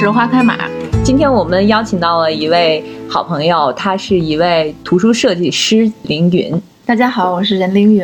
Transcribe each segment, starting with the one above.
我是花开马。今天我们邀请到了一位好朋友，他是一位图书设计师凌云。大家好，我是任凌云。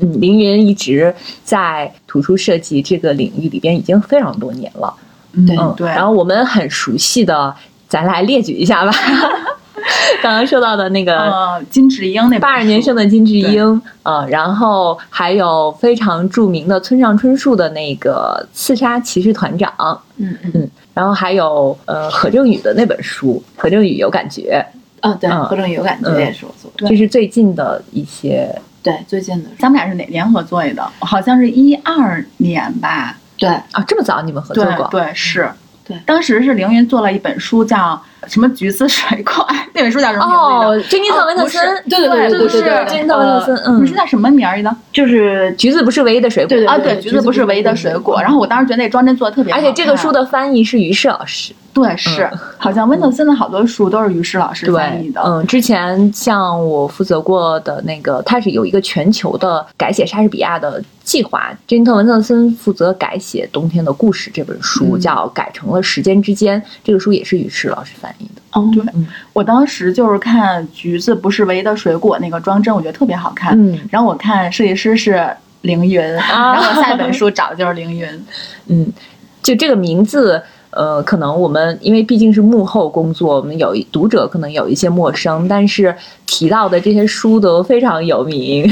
嗯，凌云一直在图书设计这个领域里边已经非常多年了。嗯对。然后我们很熟悉的，咱来列举一下吧。刚刚说到的那个金智英，那八二年生的金智英，呃，然后还有非常著名的村上春树的那个《刺杀骑士团长》，嗯嗯，然后还有呃何正宇的那本书，何正宇有感觉，哦对，何正宇有感觉也是我做的，这是最近的一些，对最近的，咱们俩是哪年合作的？好像是一二年吧？对啊，这么早你们合作过？对，是。对，当时是凌云做了一本书，叫什么《橘子水怪》，那本书叫什么名字哦，珍妮特·文特森。对对对对对对，珍妮特·文特森。嗯，你是叫什么名儿的？就是橘子不是唯一的水果。对啊，对，橘子不是唯一的水果。然后我当时觉得那装帧做的特别好，而且这个书的翻译是于适老师。对，是，好像温特森的好多书都是于适老师翻译的。嗯，之前像我负责过的那个，他是有一个全球的改写莎士比亚的计划。珍妮特·文特森负责改写《冬天的故事》这本书，叫改成了《时间之间》。这个书也是于适老师翻译的。哦，对，我当时就是看橘子不是唯一的水果那个装帧，我觉得特别好看。嗯，然后我看设计师是凌云，然后下一本书找的就是凌云。嗯，就这个名字。呃，可能我们因为毕竟是幕后工作，我们有读者可能有一些陌生，但是提到的这些书都非常有名。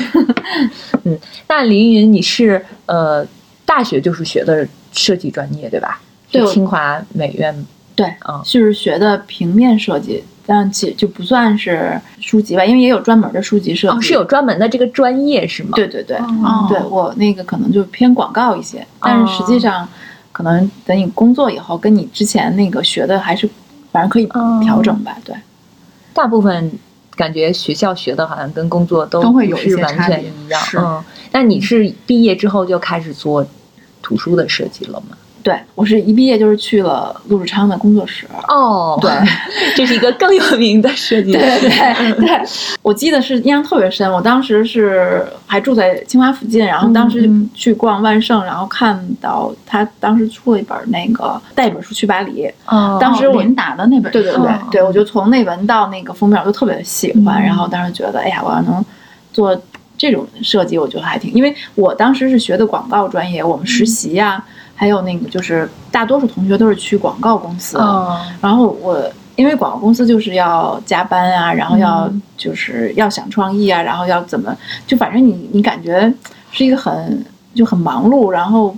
嗯，那凌云，你是呃大学就是学的设计专业对吧？对，清华美院。对，嗯，就是学的平面设计，但其就不算是书籍吧，因为也有专门的书籍设计，是有专门的这个专业是吗？对对对，对我那个可能就偏广告一些，但是实际上。可能等你工作以后，跟你之前那个学的还是，反正可以调整吧。对，大部分感觉学校学的好像跟工作都会是完全一样。嗯，那你是毕业之后就开始做图书的设计了吗？对，我是一毕业就是去了陆志昌的工作室。哦，对，这是一个更有名的设计。对对对，我记得是印象特别深。我当时是还住在清华附近，然后当时去逛万盛，然后看到他当时出了一本那个带一本书去巴黎。哦，当时我林达的那本。对对对对，我就从内文到那个封面，我就特别喜欢。然后当时觉得，哎呀，我要能做这种设计，我觉得还挺，因为我当时是学的广告专业，我们实习呀。还有那个，就是大多数同学都是去广告公司，然后我因为广告公司就是要加班啊，然后要就是要想创意啊，然后要怎么，就反正你你感觉是一个很就很忙碌，然后。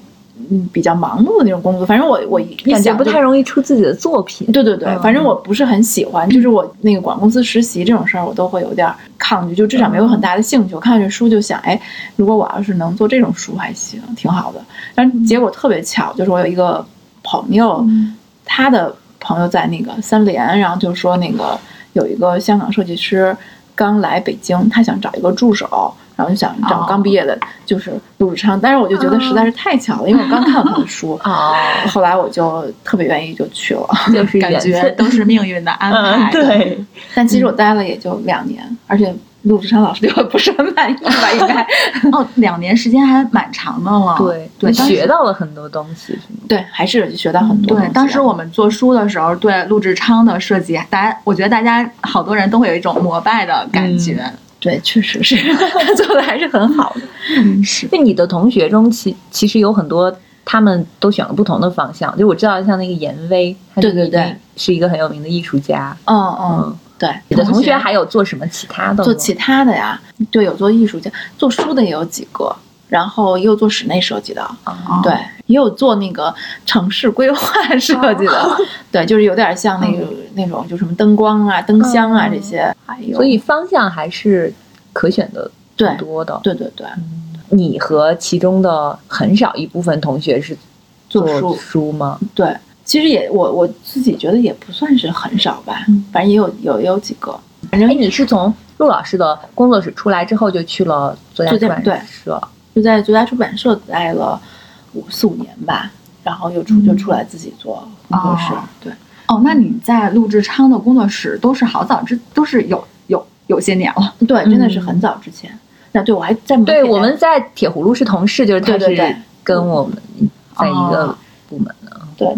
嗯，比较忙碌的那种工作，反正我我感觉不太容易出自己的作品。对对对，反正我不是很喜欢，就是我那个广告公司实习这种事儿，我都会有点抗拒，就至少没有很大的兴趣。我看这书就想，哎，如果我要是能做这种书还行，挺好的。但结果特别巧，就是我有一个朋友，他的朋友在那个三联，然后就说那个有一个香港设计师刚来北京，他想找一个助手。然后就想找刚毕业的，就是陆志昌，但是我就觉得实在是太巧了，因为我刚看了他的书，后来我就特别愿意就去了，就是感觉都是命运的安排。对，但其实我待了也就两年，而且陆志昌老师对我不是很满意吧？应该 哦，两年时间还蛮长的了。对 对，学到了很多东西，对，还是学到很多。对，当时我们做书的时候，对陆志昌的设计，大家我觉得大家好多人都会有一种膜拜的感觉。对，确实是他 做的还是很好的。嗯，是。那你的同学中，其其实有很多，他们都选了不同的方向。就我知道，像那个严威，对对对，是一个很有名的艺术家。嗯嗯，对。你的同学还有做什么其他的？做其他的呀？对，有做艺术家，做书的也有几个，然后也有做室内设计的。对，也有做那个城市规划设计的。对，就是有点像那个那种，就什么灯光啊、灯箱啊这些。所以方向还是可选的多的，对对对。你和其中的很少一部分同学是做书书吗？对，其实也我我自己觉得也不算是很少吧，反正也有有有几个。反正你是从陆老师的工作室出来之后就去了作家出版社，就在作家出版社待了五四五年吧，然后又出就出来自己做工作室，对。哦，那你在陆志昌的工作室都是好早之，都是有有有些年了。对，真的是很早之前。那对我还在对我们在铁葫芦是同事，就是他是跟我们在一个哦部门的？对，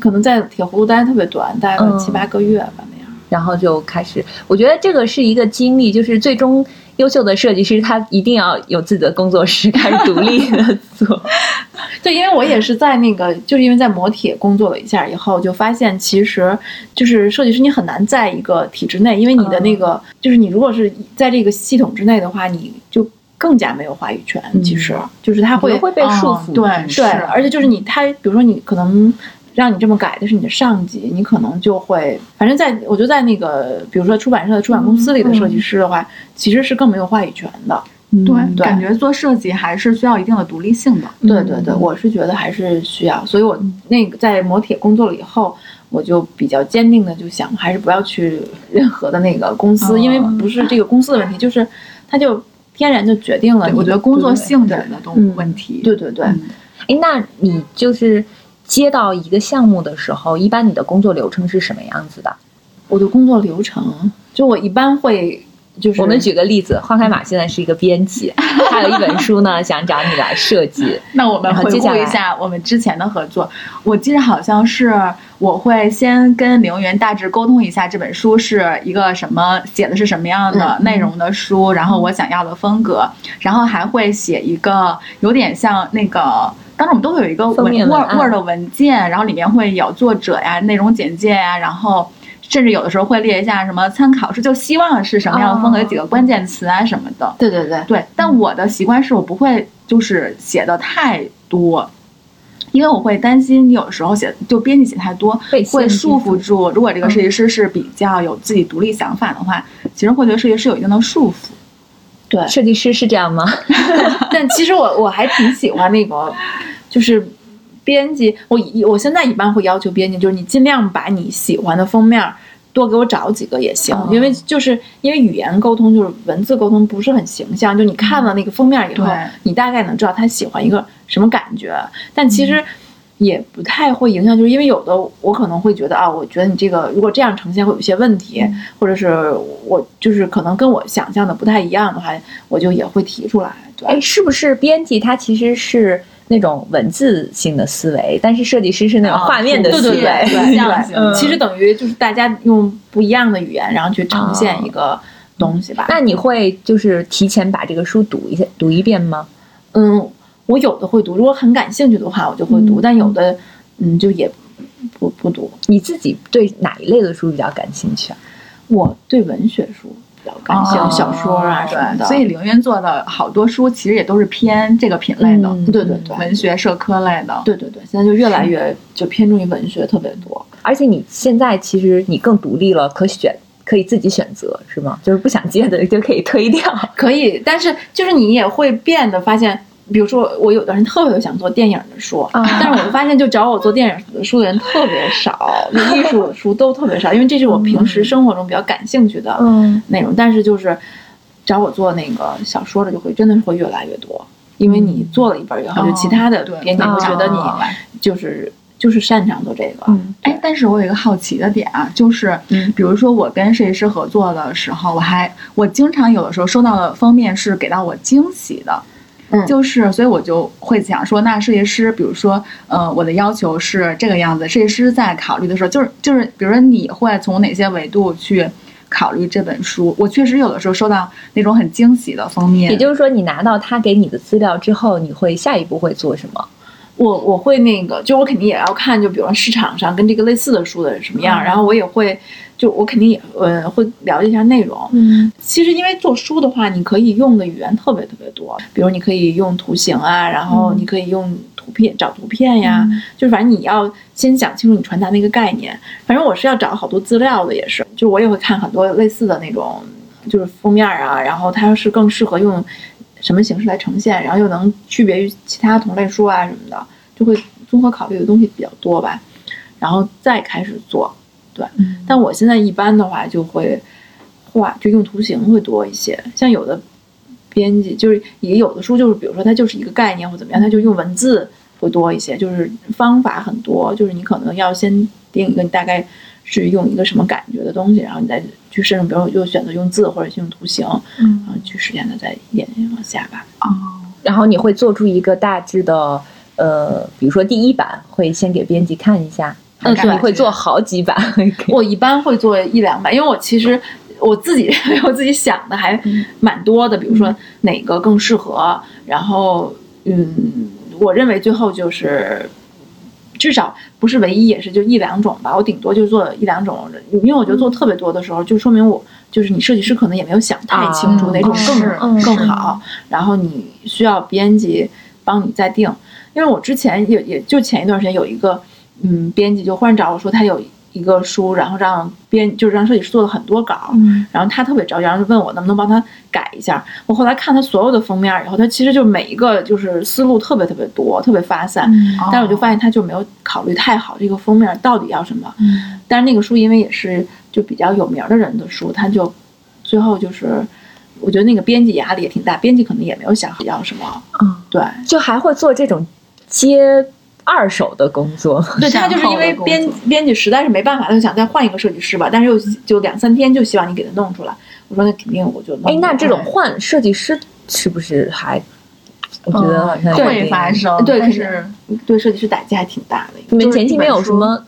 可能在铁葫芦待特别短，待个嗯七八个月吧那样。然后就开始，我觉得这个是一个经历，就是最终优秀的设计师他一定要有自己的工作室，开始独立的做。对，因为我也是在那个，就是因为在磨铁工作了一下以后，就发现其实就是设计师你很难在一个体制内，因为你的那个、就是你如果是在这个系统之内的话，你就更加没有话语权。其实就是他会会会被束缚，哦对对，是而且就是你他，比如说你可能。让你这么改的是你的上级，你可能就会，反正在我觉得在那个，比如说出版社的出版公司里的设计师的话，其实是更没有话语权的。对，对感觉做设计还是需要一定的独立性的。对对对，我是觉得还是需要，所以我那个在磨铁工作了以后，我就比较坚定的就想，还是不要去任何的那个公司，哦因为不是这个公司的问题，就是它就天然就决定了。我觉得工作性质的都嗯问题。对对对，嗯哎，那你就是接到一个项目的时候，一般你的工作流程是什么样子的？我的工作流程，就我一般会就是我们举个例子，花开马现在是一个编辑，他有一本书呢，想找你来设计。那我们回顾一下我们之前的合作，我记得好像是我会先跟凌云大致沟通一下这本书是一个什么写的是什么样的嗯内容的书，然后我想要的风格，然后还会写一个有点像那个。当时我们都会有一个 Word Word 的文件，然后里面会有作者呀、内容简介呀，然后甚至有的时候会列一下什么参考书就希望是什么样的风格，几个关键词啊什么的。对对对，对，但我的习惯是我不会就是写的太多，因为我会担心你有的时候写就编辑写太多会束缚住。如果这个设计师是比较有自己独立想法的话，其实会对设计师有一定的束缚。对，设计师是这样吗？但其实我我还挺喜欢那个，就是编辑，我一我现在一般会要求编辑，就是你尽量把你喜欢的封面多给我找几个也行，哦。因为就是因为语言沟通就是文字沟通不是很形象，就你看了那个封面以后对，你大概能知道他喜欢一个什么感觉，但其实。也不太会影响，就是因为有的我可能会觉得啊，我觉得你这个如果这样呈现会有一些问题，或者是我就是可能跟我想象的不太一样的话，我就也会提出来。对，哎，是不是编辑他其实是那种文字性的思维，但是设计师是那种啊画面的思维？对对对对对其实等于就是大家用不一样的语言，然后去呈现一个东西吧。那你会就是提前把这个书读一下，读一遍吗？嗯，我有的会读，如果很感兴趣的话，我就会读，嗯但有的嗯就也不不读。你自己对哪一类的书比较感兴趣啊？我对文学书比较感兴趣，哦小说啊什么的。所以凌渊做的好多书其实也都是偏这个品类的，嗯对对对文学社科类的。对对对，现在就越来越就偏重于文学特别多。而且你现在其实你更独立了，可选可以自己选择，是吗？就是不想接的就可以推掉。可以，但是就是你也会变得发现，比如说我有的人特别想做电影的书，啊。但是我发现就找我做电影的书的人特别少，就艺术的书都特别少，因为这是我平时生活中比较感兴趣的嗯，内容。但是就是找我做那个小说的，就会真的是会越来越多，因为你做了一本以后，就其他的对编辑会觉得哦你就是就是擅长做这个。嗯。哎，但是我有一个好奇的点啊，就是，嗯。比如说我跟设计师合作的时候，我还我经常有的时候收到的封面是给到我惊喜的，嗯就是所以我就会想说，那设计师，比如说，呃，我的要求是这个样子，设计师在考虑的时候，就是就是，比如说你会从哪些维度去考虑这本书？我确实有的时候收到那种很惊喜的封面，也就是说，你拿到他给你的资料之后，你会下一步会做什么？我我会那个，就我肯定也要看，就比如说市场上跟这个类似的书的什么样，嗯然后我也会，就我肯定也呃会了解一下内容。嗯其实因为做书的话，你可以用的语言特别特别多，比如你可以用图形啊，然后你可以用图片找图片呀，就是反正你要先想清楚你传达那个概念。反正我是要找好多资料的，也是，就我也会看很多类似的那种，就是封面啊，然后它是更适合用什么形式来呈现，然后又能区别于其他同类书啊什么的，就会综合考虑的东西比较多吧，然后再开始做。对，但我现在一般的话就会画，就用图形会多一些。像有的编辑就是也有的书就是，比如说它就是一个概念或怎么样，它就用文字会多一些，就是方法很多，就是你可能要先定一个你大概是用一个什么感觉的东西，然后你再去深入，比如说又选择用字或者是用图形，嗯然后去实现的再一点点往下吧。哦，然后你会做出一个大致的呃，比如说第一版会先给编辑看一下，嗯对你会做好几版。我一般会做一两版，因为我其实我自己我自己想的还蛮多的，比如说哪个更适合，然后嗯，我认为最后就是。至少不是唯一，也是就一两种吧。我顶多就做一两种，因为我觉得做特别多的时候，就说明我就是你设计师可能也没有想太清楚啊哪种更、更好，然后你需要编辑帮你再定。因为我之前也也就前一段时间有一个嗯编辑就忽然找我说他有一个书，然后让编就是让设计师做了很多稿，嗯然后他特别着急，然后就问我能不能帮他改一下。我后来看他所有的封面以后，他其实就每一个就是思路特别特别多，特别发散。嗯但是我就发现他就没有考虑太好这个封面到底要什么。嗯但是那个书因为也是就比较有名的人的书，他就最后就是我觉得那个编辑压力也挺大，编辑可能也没有想好要什么。嗯，对，就还会做这种接二手的工作。对他就是因为编编辑实在是没办法，他就想再换一个设计师吧，但是又就两三天就希望你给他弄出来。我说那肯定我就弄。哎，那这种换设计师是不是还？我觉得好像会发生，对是对设计师打击还挺大的。你们前期没有什么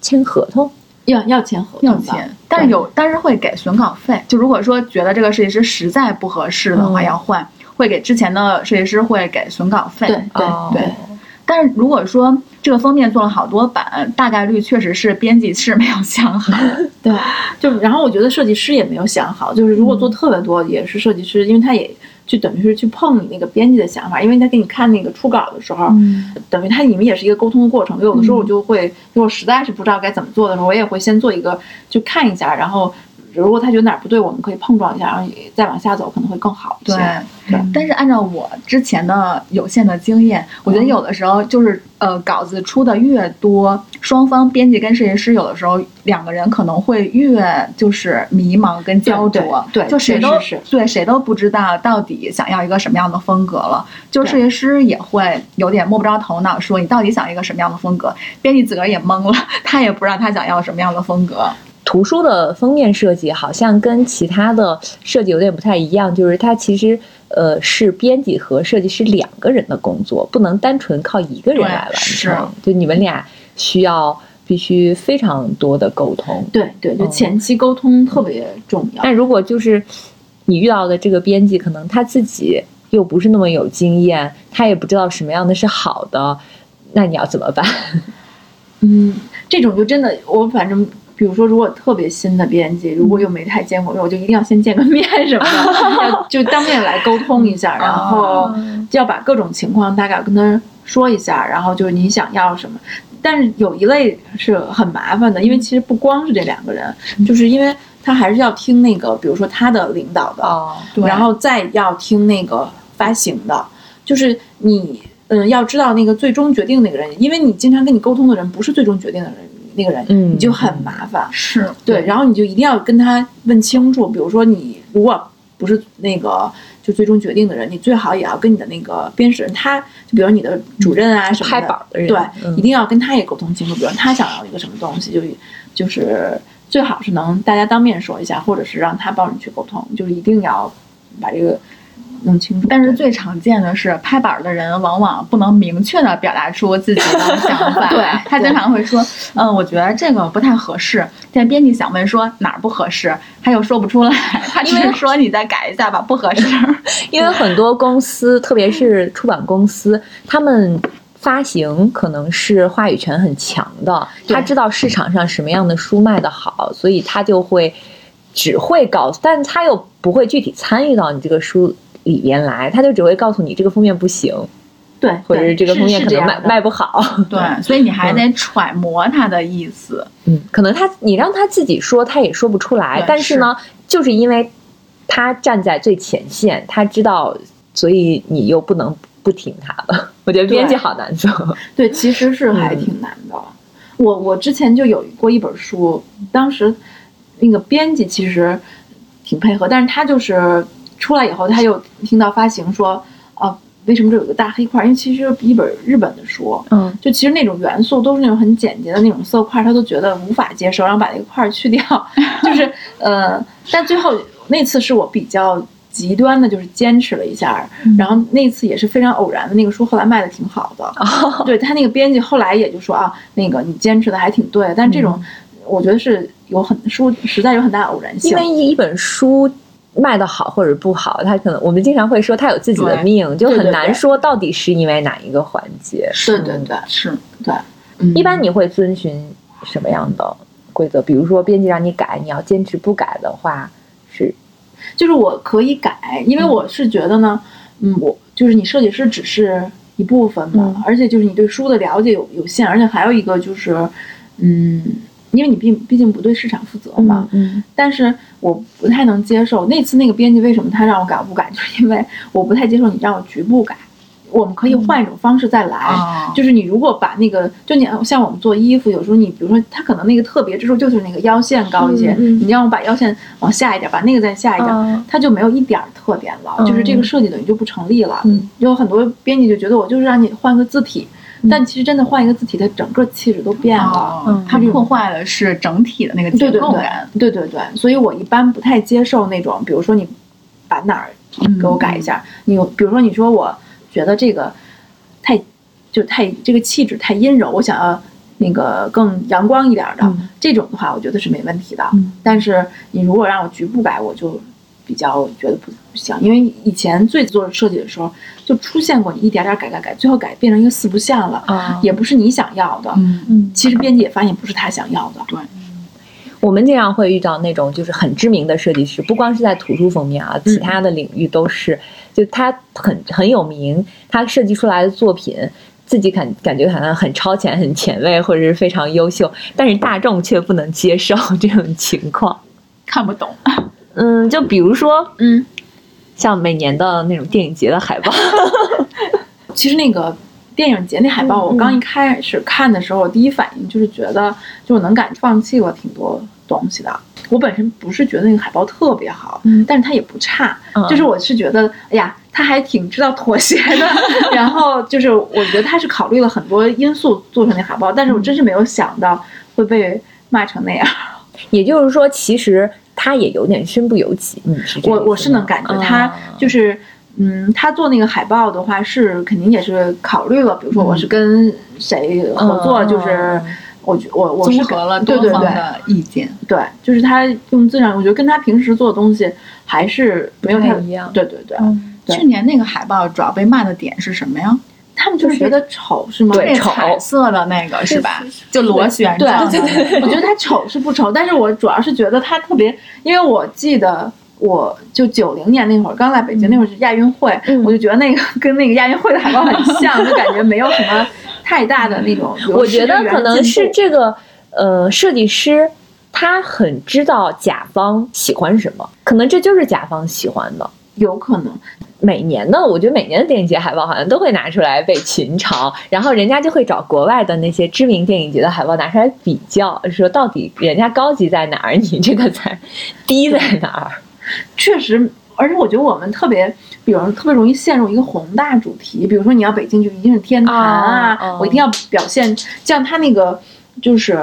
签合同？要要签合同的要签，但是有，但是会给损稿费。就如果说觉得这个设计师实在不合适的话，嗯要换，会给之前的设计师会给损稿费。对对。但是如果说这个封面做了好多版，大概率确实是编辑是没有想好。对，就然后我觉得设计师也没有想好，就是如果做特别多，也是设计师，因为他也就等于是去碰你那个编辑的想法，因为他给你看那个初稿的时候，嗯等于他你们也是一个沟通的过程。有的时候我就会，如果实在是不知道该怎么做的时候，我也会先做一个就看一下，然后如果他觉得哪儿不对，我们可以碰撞一下，然后也再往下走，可能会更好一些。对，对但是按照我之前的有限的经验，我觉得有的时候就是呃，稿子出的越多，双方编辑跟设计师有的时候两个人可能会越就是迷茫跟焦灼，对对就谁都是对谁都不知道到底想要一个什么样的风格了，就设计师也会有点摸不着头脑，说你到底想一个什么样的风格，编辑自个儿也懵了，他也不知道他想要什么样的风格。图书的封面设计好像跟其他的设计有点不太一样，就是它其实呃是编辑和设计师两个人的工作，不能单纯靠一个人来完是成。就你们俩需要必须非常多的沟通。对对，就嗯前期沟通特别重要。但如果就是你遇到的这个编辑，可能他自己又不是那么有经验，他也不知道什么样的是好的，那你要怎么办？嗯，这种就真的，我反正比如说，如果特别新的编辑，如果又没太见过面，我就一定要先见个面什么的，要就当面来沟通一下，然后就要把各种情况大概跟他说一下，然后就是你想要什么。但是有一类是很麻烦的，因为其实不光是这两个人，就是因为他还是要听那个，比如说他的领导的，哦，对。然后再要听那个发行的，就是你嗯要知道那个最终决定那个人，因为你经常跟你沟通的人不是最终决定的人那个人，嗯。你就很麻烦。是。对，然后你就一定要跟他问清楚，比如说你如果不是那个就最终决定的人，你最好也要跟你的那个编审人，他就比如你的主任啊什么拍的，板的人，对，嗯。一定要跟他也沟通清楚，比如他想要一个什么东西，就就是最好是能大家当面说一下，或者是让他帮你去沟通，就是一定要把这个弄清楚。但是最常见的是，拍板儿的人往往不能明确的表达出自己的想法。对他经常会说：“嗯，我觉得这个不太合适。”但编辑想问说哪儿不合适，他又说不出来，他只是说你再改一下吧，不合适。因为很多公司，特别是出版公司，他们发行可能是话语权很强的，他知道市场上什么样的书卖得好，所以他就会只会告诉，但他又不会具体参与到你这个书里边来，他就只会告诉你这个封面不行，对，或者是这个封面可能卖卖卖不好。对，所以你还得揣摩他的意思。嗯，可能他你让他自己说，他也说不出来。但是呢，就是因为他站在最前线，他知道，所以你又不能不听他了。我觉得编辑好难做。对，其实是还挺难的。我我之前就有过一本书，当时那个编辑其实挺配合，但是他就是出来以后，他又听到发行说，啊，为什么这有个大黑块？因为其实一本日本的书，嗯，就其实那种元素都是那种很简洁的那种色块，他都觉得无法接受，然后把那个块儿去掉，就是呃，但最后那次是我比较极端的就是坚持了一下，然后那次也是非常偶然的，那个书后来卖的挺好的。哦。对他那个编辑后来也就说啊，那个你坚持的还挺对，但这种我觉得是有很书实在有很大的偶然性。因。为一本书卖的好或者不好，他可能我们经常会说他有自己的命，就很难说到底是因为哪一个环节。是对对是，对，嗯。一般你会遵循什么样的规则？比如说编辑让你改，你要坚持不改的话，是？就是我可以改，因为我是觉得呢，嗯，我就是你设计师只是一部分嘛，嗯。而且就是你对书的了解有有限，而且还有一个就是，嗯，因为你毕毕竟不对市场负责嘛，嗯但是我不太能接受那次那个编辑为什么他让我改我不改，就是因为我不太接受你让我局部改，我们可以换一种方式再来。啊，就是你如果把那个，就你像我们做衣服，有时候你比如说它可能那个特别之处就是那个腰线高一些，你让我把腰线往下一点，把那个再下一点，啊它就没有一点儿特点了，嗯。就是这个设计等于就不成立了。嗯。有很多编辑就觉得我就是让你换个字体，嗯但其实真的换一个字体，它整个气质都变了。哦嗯它破坏的是整体的那个结对对对构感。对对对，所以我一般不太接受那种，比如说你把哪儿给我改一下，你比如说你说我觉得这个太就太这个气质太阴柔，我想要那个更阳光一点的、嗯这种的话，我觉得是没问题的。嗯但是你如果让我局部改，我就比较觉得不不行，因为以前最做设计的时候就出现过你一点点改改改，最后改变成一个四不像了，啊也不是你想要的。嗯，嗯，其实编辑也发现不是他想要的。对，我们经常会遇到那种就是很知名的设计师，不光是在图书方面啊，其他的领域都是，就他很很有名，他设计出来的作品。自己感感觉好像很超前、很前卫，或者是非常优秀，但是大众却不能接受这种情况。看不懂。嗯，就比如说嗯，像每年的那种电影节的海报，其实那个电影节那海报，嗯我刚一开始看的时候，我第一反应就是觉得，就我能感放弃了挺多东西的。我本身不是觉得那个海报特别好，嗯但是它也不差，嗯就是我是觉得，哎呀，他还挺知道妥协的。然后就是我觉得他是考虑了很多因素做成那海报，但是我真是没有想到会被骂成那样。也就是说，其实他也有点身不由己。你是这个我我是能感觉他啊就是，嗯，他做那个海报的话是肯定也是考虑了，比如说我是嗯。跟谁合作，就是我我我是综合了对对对。多方的意见。对，就是他用字上，我觉得跟他平时做的东西还是没有太不太一样。对对对，嗯。对。去年那个海报主要被骂的点是什么呀？他们就是觉得丑是吗？对丑彩色的那个是吧？就螺旋对状的对对，我觉得它丑是不丑，但是我主要是觉得它特别，因为我记得。我就九零年那会儿刚来北京，那会儿是亚运会，嗯我就觉得那个跟那个亚运会的海报很像，就感觉没有什么太大的那种。我觉得可能是这个呃设计师他很知道甲方喜欢什么，可能这就是甲方喜欢的。有可能，每年的，我觉得每年的电影节海报好像都会拿出来被群嘲，然后人家就会找国外的那些知名电影节的海报拿出来比较，说到底人家高级在哪儿，你这个才 低在哪儿。确实，而且我觉得我们特别，比如特别容易陷入一个宏大主题，比如说你要北京就一定是天坛啊，我一定要表现，像他那个就是，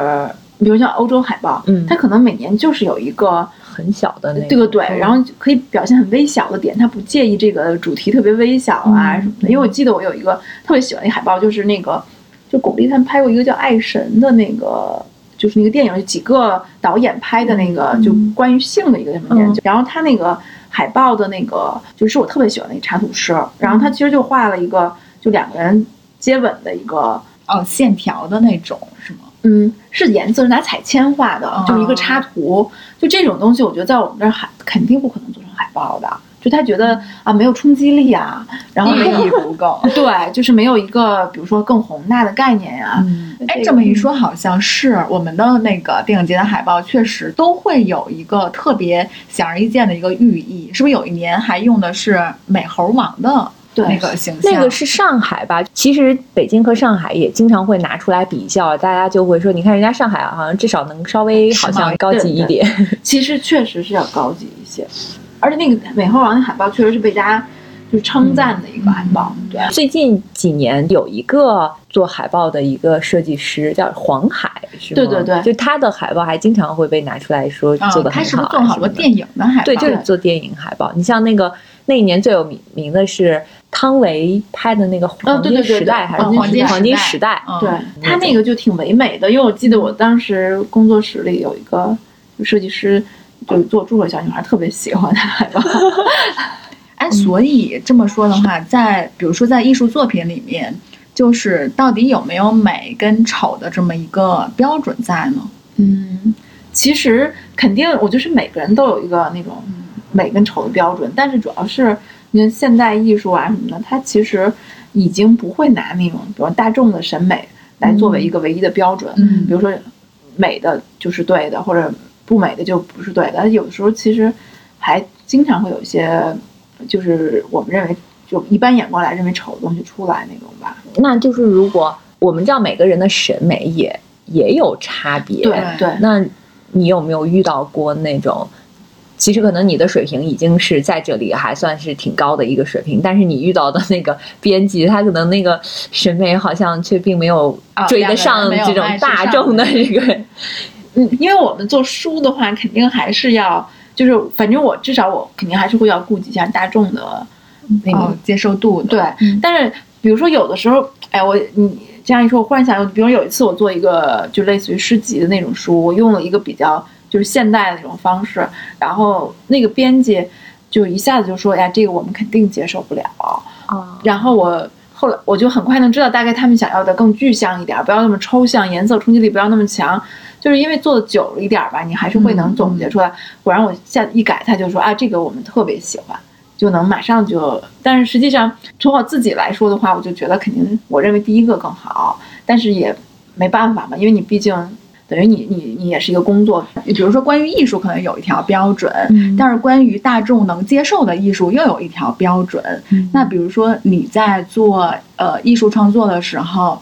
比如像欧洲海报，嗯它可能每年就是有一个很小的那个，这个对，嗯然后可以表现很微小的点，他不介意这个主题特别微小啊嗯什么的。因为我记得我有一个特别喜欢的海报，就是那个就巩俐他们拍过一个叫《爱神》的那个。就是那个电影，有几个导演拍的那个，就关于性的一个什么研究。然后他那个海报的那个，就是我特别喜欢的一个插图师。然后他其实就画了一个，就两个人接吻的一个，哦，线条的那种是吗？嗯，是颜色是拿彩铅画的，就是一个插图。就这种东西，我觉得在我们这儿海肯定不可能做成海报的。就他觉得啊，没有冲击力啊，然后没有意义不够。对，就是没有一个比如说更宏大的概念呀、嗯哎，这么一说，好像是我们的那个电影节的海报，确实都会有一个特别显而易见的一个寓意。是不是有一年还用的是美猴王的对那个形象？那个是上海吧？其实北京和上海也经常会拿出来比较，大家就会说，你看人家上海好像至少能稍微好像高级一点。其实确实是要高级一些，而且那个美猴王的海报确实是被大家就称赞的一个海报。对，最近几年有一个做海报的一个设计师叫黄海，是吗？对对对就他的海报还经常会被拿出来说做的他是很好啊，不是做了好多电影的海报？对，就是做电影海报。你像那个那一年最有名名的是汤唯拍的那个《黄金对对对时代》，还是嗯黄金黄金时时代？嗯对他那个就挺唯美的，因为我记得我当时工作室里有一个设计师，就做住的小女孩，特别喜欢他海报。哎，所以这么说的话，在比如说在艺术作品里面，就是到底有没有美跟丑的这么一个标准在呢？嗯，其实肯定，我就是每个人都有一个那种美跟丑的标准，但是主要是你看现代艺术啊什么的，它其实已经不会拿那种比如大众的审美来作为一个唯一的标准，嗯比如说美的就是对的，或者不美的就不是对的。有的时候其实还经常会有一些，就是我们认为就一般眼光来认为丑的东西出来那种吧。那就是如果我们知道每个人的审美也也有差别，对对，那你有没有遇到过那种？其实可能你的水平已经是在这里还算是挺高的一个水平，但是你遇到的那个 编辑，他可能那个审美好像却并没有哦追得上这种大众的这个。嗯，因为我们做书的话，肯定还是要，就是反正我至少我肯定还是会要顾及一下大众的那个、哦，接受度的对，嗯。但是比如说有的时候，哎，我你这样一说，我忽然想到，比如有一次我做一个就类似于诗集的那种书，我用了一个比较就是现代的那种方式，然后那个编辑就一下子就说，哎呀，这个我们肯定接受不了。啊，然后我后来我就很快能知道大概他们想要的更具象一点，不要那么抽象，颜色冲击力不要那么强。就是因为做的久了一点儿吧，你还是会能总结出来。果然我下一改，他就说啊，这个我们特别喜欢，就能马上就。但是实际上从我自己来说的话，我就觉得肯定我认为第一个更好，但是也没办法嘛，因为你毕竟等于你你你也是一个工作，比如说关于艺术可能有一条标准，嗯但是关于大众能接受的艺术又有一条标准。嗯那比如说你在做呃艺术创作的时候，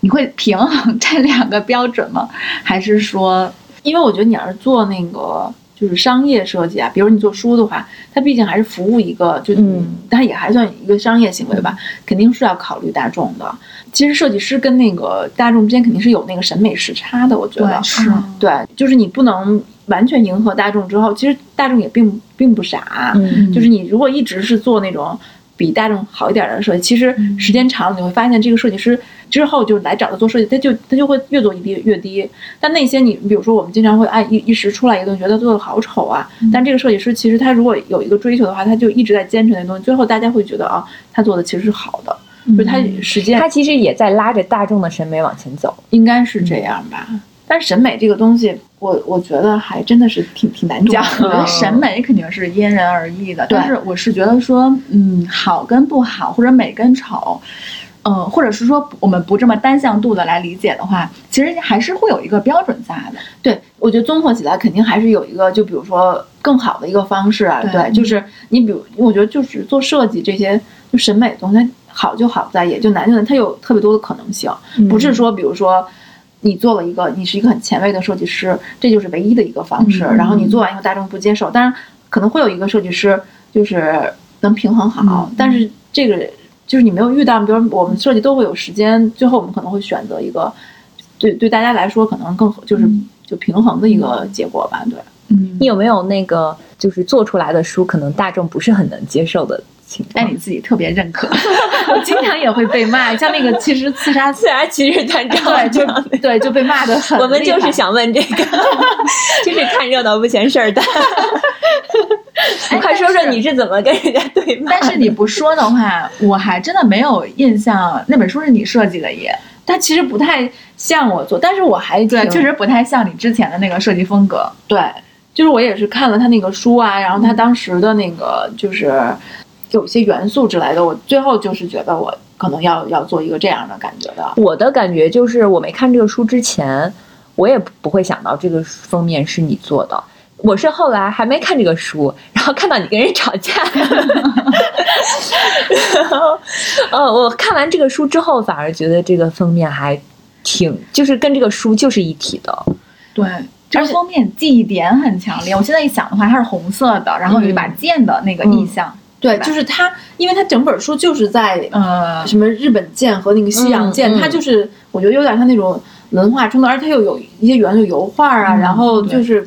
你会平衡这两个标准吗？还是说，因为我觉得你要是做那个就是商业设计啊，比如你做书的话，它毕竟还是服务一个，就嗯它也还算一个商业行为吧，肯定是要考虑大众的。其实设计师跟那个大众之间肯定是有那个审美时差的，我觉得是。对，就是你不能完全迎合大众之后，其实大众也并并不傻，嗯。就是你如果一直是做那种比大众好一点的设计，其实嗯。时间长了你会发现，这个设计师之后就来找他做设计，他就他就会越做越低越低。但那些你比如说我们经常会哎一一时出来一个东西，觉得做的好丑啊，嗯。但这个设计师其实他如果有一个追求的话，他就一直在坚持那东西，最后大家会觉得啊，他做的其实是好的，就是他实践他其实也在拉着大众的审美往前走。应该是这样吧。但审美这个东西，我我觉得还真的是挺挺难讲 我觉得的。审美肯定是因人而异的，但是我是觉得说，嗯，好跟不好，或者美跟丑，嗯、或者是说我们不这么单向度的来理解的话，其实还是会有一个标准在的。对，我觉得综合起来肯定还是有一个，就比如说更好的一个方式啊。对对，就是你比如，我觉得就是做设计这些就审美的东西，它好就好在也就难就难，它有特别多的可能性，不是说比如说。你做了一个，你是一个很前卫的设计师，这就是唯一的一个方式。嗯然后你做完以后，大众不接受，当然可能会有一个设计师就是能平衡好，嗯但是这个就是你没有遇到，比如我们设计都会有时间，最后我们可能会选择一个对对大家来说可能更就是嗯就平衡的一个结果吧。对，嗯你，有没有那个就是做出来的书可能大众不是很能接受的但你自己特别认可。我经常也会被骂，像那个其实刺杀刺杀其实团长对就对就被骂的很，我们就是想问这个，就是看热闹不嫌事儿大。哎快说说你是怎么跟人家对骂？但是你不说的话，我还真的没有印象那本书是你设计的也。它其实不太像我做，但是我还对，确实不太像你之前的那个设计风格。对，就是我也是看了他那个书啊，然后他当时的那个就是有些元素之类的，我最后就是觉得我可能要要做一个这样的感觉的。我的感觉就是，我没看这个书之前，我也不会想到这个封面是你做的。我是后来还没看这个书，然后看到你跟人吵架，然后，呃，我看完这个书之后，反而觉得这个封面还挺，就是跟这个书就是一体的。对，这个封面记忆点很强烈。我现在一想的话，它是红色的，然后有一把剑的那个意象。对，就是他，因为他整本书就是在呃，什么日本剑和那个西洋剑，他就是我觉得有点像那种文化冲突，而且它又有一些元素，油画啊，嗯然后就是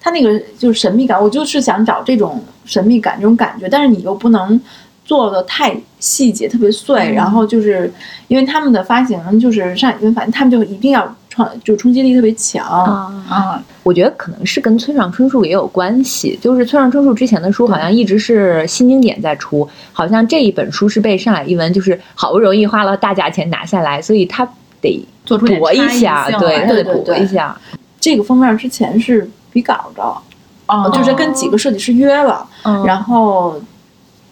他那个就是神秘感，我就是想找这种神秘感这种感觉，但是你又不能做的太细节，特别碎，嗯然后就是因为他们的发行就是上海跟发行，他们就一定要创，就冲击力特别强。啊，啊，我觉得可能是跟村上春树也有关系，就是村上春树之前的书好像一直是新经典在出，好像这一本书是被上海译文就是好不容易花了大价钱拿下来，所以他得做出点搏一下，对，来他得搏一下。这个封面之前是比稿的，哦，就是跟几个设计师约了，嗯然后，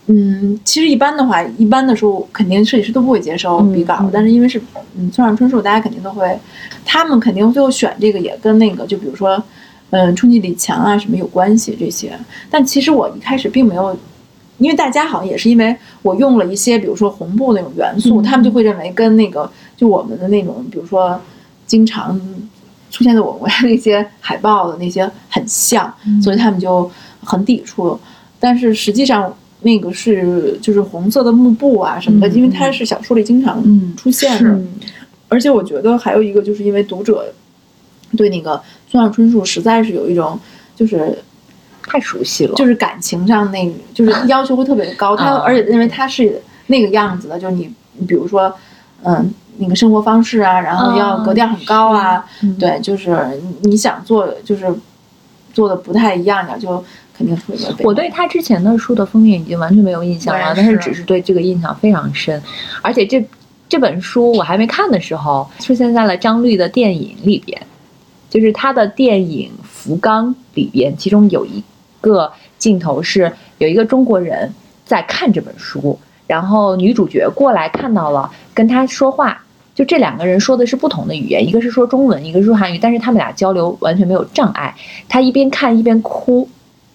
嗯，其实一般的话，一般的时候肯定设计师都不会接收嗯比稿，嗯但是因为是嗯村上春树，大家肯定都会，他们肯定最后选这个也跟那个就比如说，嗯，冲击力强啊什么有关系这些。但其实我一开始并没有。因为大家好像也是因为我用了一些，比如说红布那种元素，嗯他们就会认为跟那个就我们的那种，比如说经常出现在我们国家那些海报的那些很像，所以他们就很抵触。但是实际上，那个是就是红色的幕布啊什么的，嗯因为它是小说里经常嗯出现的。嗯而且我觉得还有一个，就是因为读者对那个村上春树实在是有一种就是太熟悉了，就是感情上那个就是要求会特别的高，他啊。而且认为他是那个样子的，就是你你比如说，嗯，那个生活方式啊，然后要啊格调很高啊，嗯对，就是你想做就是做的不太一样的，就肯定会被我对他之前的书的封面已经完全没有印象了，是但是只是对这个印象非常深，而且这这本书我还没看的时候，出现在了张律的电影里边，就是他的电影《福冈》里边，其中有一个镜头是有一个中国人在看这本书，然后女主角过来看到了，跟他说话。就这两个人说的是不同的语言，一个是说中文，一个是说韩语，但是他们俩交流完全没有障碍。他一边看一边哭，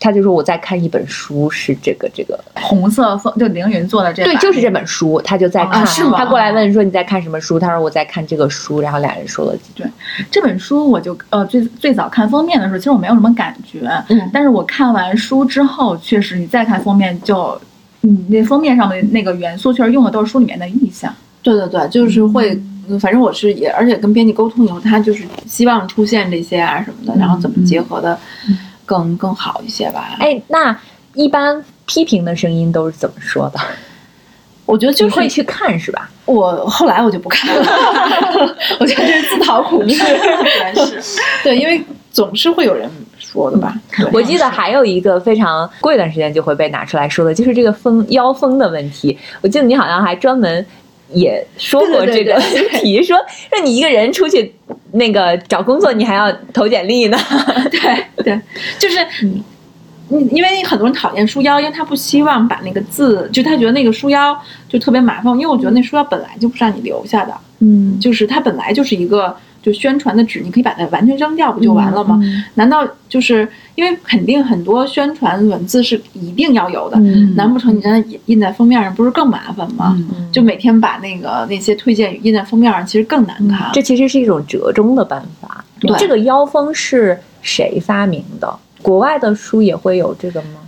他就说我在看一本书，是这个这个，红色风就凌云做的这对，就是这本书，他就在看。啊是吗他过来问说你在看什么书？他说我在看这个书，然后俩人说了几句。这本书我就呃最最早看封面的时候，其实我没有什么感觉，嗯但是我看完书之后，确实你再看封面就，你，那封面上的那个元素确实用的都是书里面的意象。对对对，就是会，嗯反正我是也，而且跟编辑沟通以后，他就是希望出现这些啊什么的，然后怎么结合的更更好一些吧。哎，那一般批评的声音都是怎么说的？我觉得就是会去看是吧？我后来我就不看了，我觉得这是自讨苦吃，对是，对，因为总是会有人说的吧。对我记得还有一个非常过一段时间就会被拿出来说的，就是这个封腰封的问题。我记得你好像还专门也说过这个问题，说让你一个人出去那个找工作，你还要投简历呢。对对，就是嗯，因为很多人讨厌书腰，因为他不希望把那个字，就他觉得那个书腰就特别麻烦。因为我觉得那书腰本来就不是让你留下的，嗯，就是它本来就是一个就宣传的纸，你可以把它完全扔掉，不就完了吗？嗯难道就是因为肯定很多宣传文字是一定要有的，嗯难不成你让它印印在封面上，不是更麻烦吗？嗯就每天把那个那些推荐语印在封面上，其实更难看。这其实是一种折中的办法。对这个腰封是谁发明的？国外的书也会有这个吗？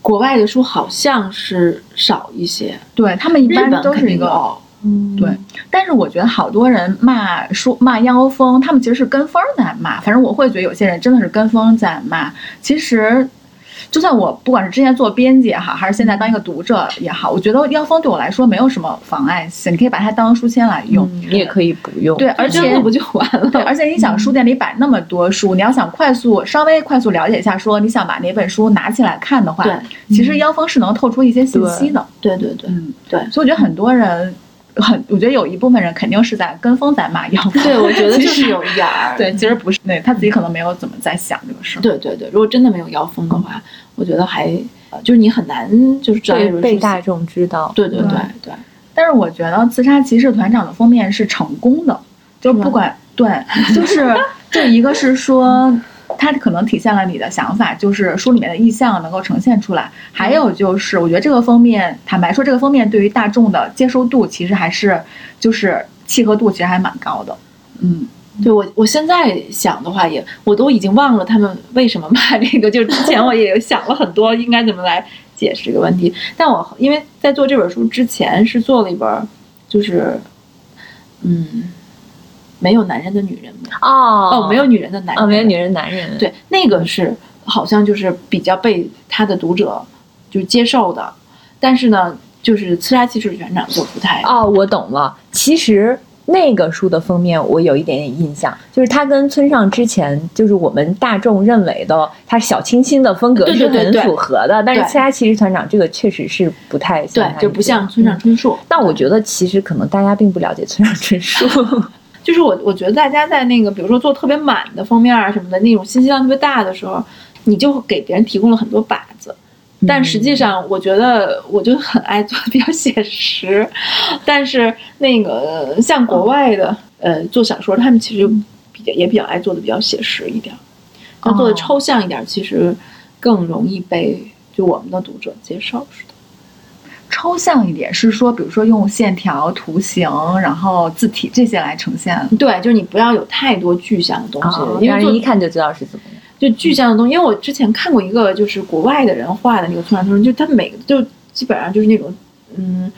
国外的书好像是少一些，对他们一般都是一个有。嗯对，但是我觉得好多人骂书骂妖风，他们其实是跟风在骂。反正我会觉得有些人真的是跟风在骂。其实，就算我不管是之前做编辑也好，还是现在当一个读者也好，我觉得妖风对我来说没有什么妨碍性，你可以把它当书签来用。嗯你也可以不用。对，而且不就完了？对，而且你想书店里摆那么多书，你要想快速稍微快速了解一下，说你想把哪本书拿起来看的话，对其实妖风是能透出一些信息的。对对对嗯，对所以我觉得很多人。很，我觉得有一部分人肯定是在跟风在骂妖风。对，我觉得就是有一点儿。对，其实不是那他自己可能没有怎么在想这个事儿。对对对，如果真的没有妖风的话，我觉得还呃就是你很难就是知道被大众知道。对对对对对，但是我觉得《刺杀骑士团长》的封面是成功的，就是不管对，就是这一个是说。它可能体现了你的想法，就是书里面的意象能够呈现出来。还有就是，我觉得这个封面，坦白说，这个封面对于大众的接受度其实还是就是契合度其实还蛮高的。嗯，对我我现在想的话也，我都已经忘了他们为什么骂这 个，就是之前我也想了很多应该怎么来解解释这个问题。但我因为在做这本书之前是做了一本，就是嗯，没有男人的女人哦哦，没有女人的男人哦，没有女人男人，对，那个是好像就是比较被他的读者就接受的，但是呢，就是刺杀骑士船长就不太哦，我懂了。其实那个书的封面我有一点点印象，就是他跟村上之前就是我们大众认为的他小清新的风格是很对对对符合的，但是刺杀骑士团长这个确实是不太像对，就不像村上嗯春树。但我觉得其实可能大家并不了解村上春树。就是我我觉得大家在那个比如说做特别满的封面啊什么的那种信息量特别大的时候，你就给别人提供了很多靶子。但实际上，我觉得我就很爱做比较写实，但是那个像国外的呃做小说，他们其实比较也比较爱做的比较写实一点儿，要做的哦抽象一点儿，其实更容易被就我们的读者接受，是的。抽象一点是说，比如说用线条、图形，然后字体这些来呈现。对，就是你不要有太多具象的东西，哦因为一看就知道是怎么样。就具象的东西，因为我之前看过一个就是国外的人画的那个村上春树，就他每个就基本上就是那种嗯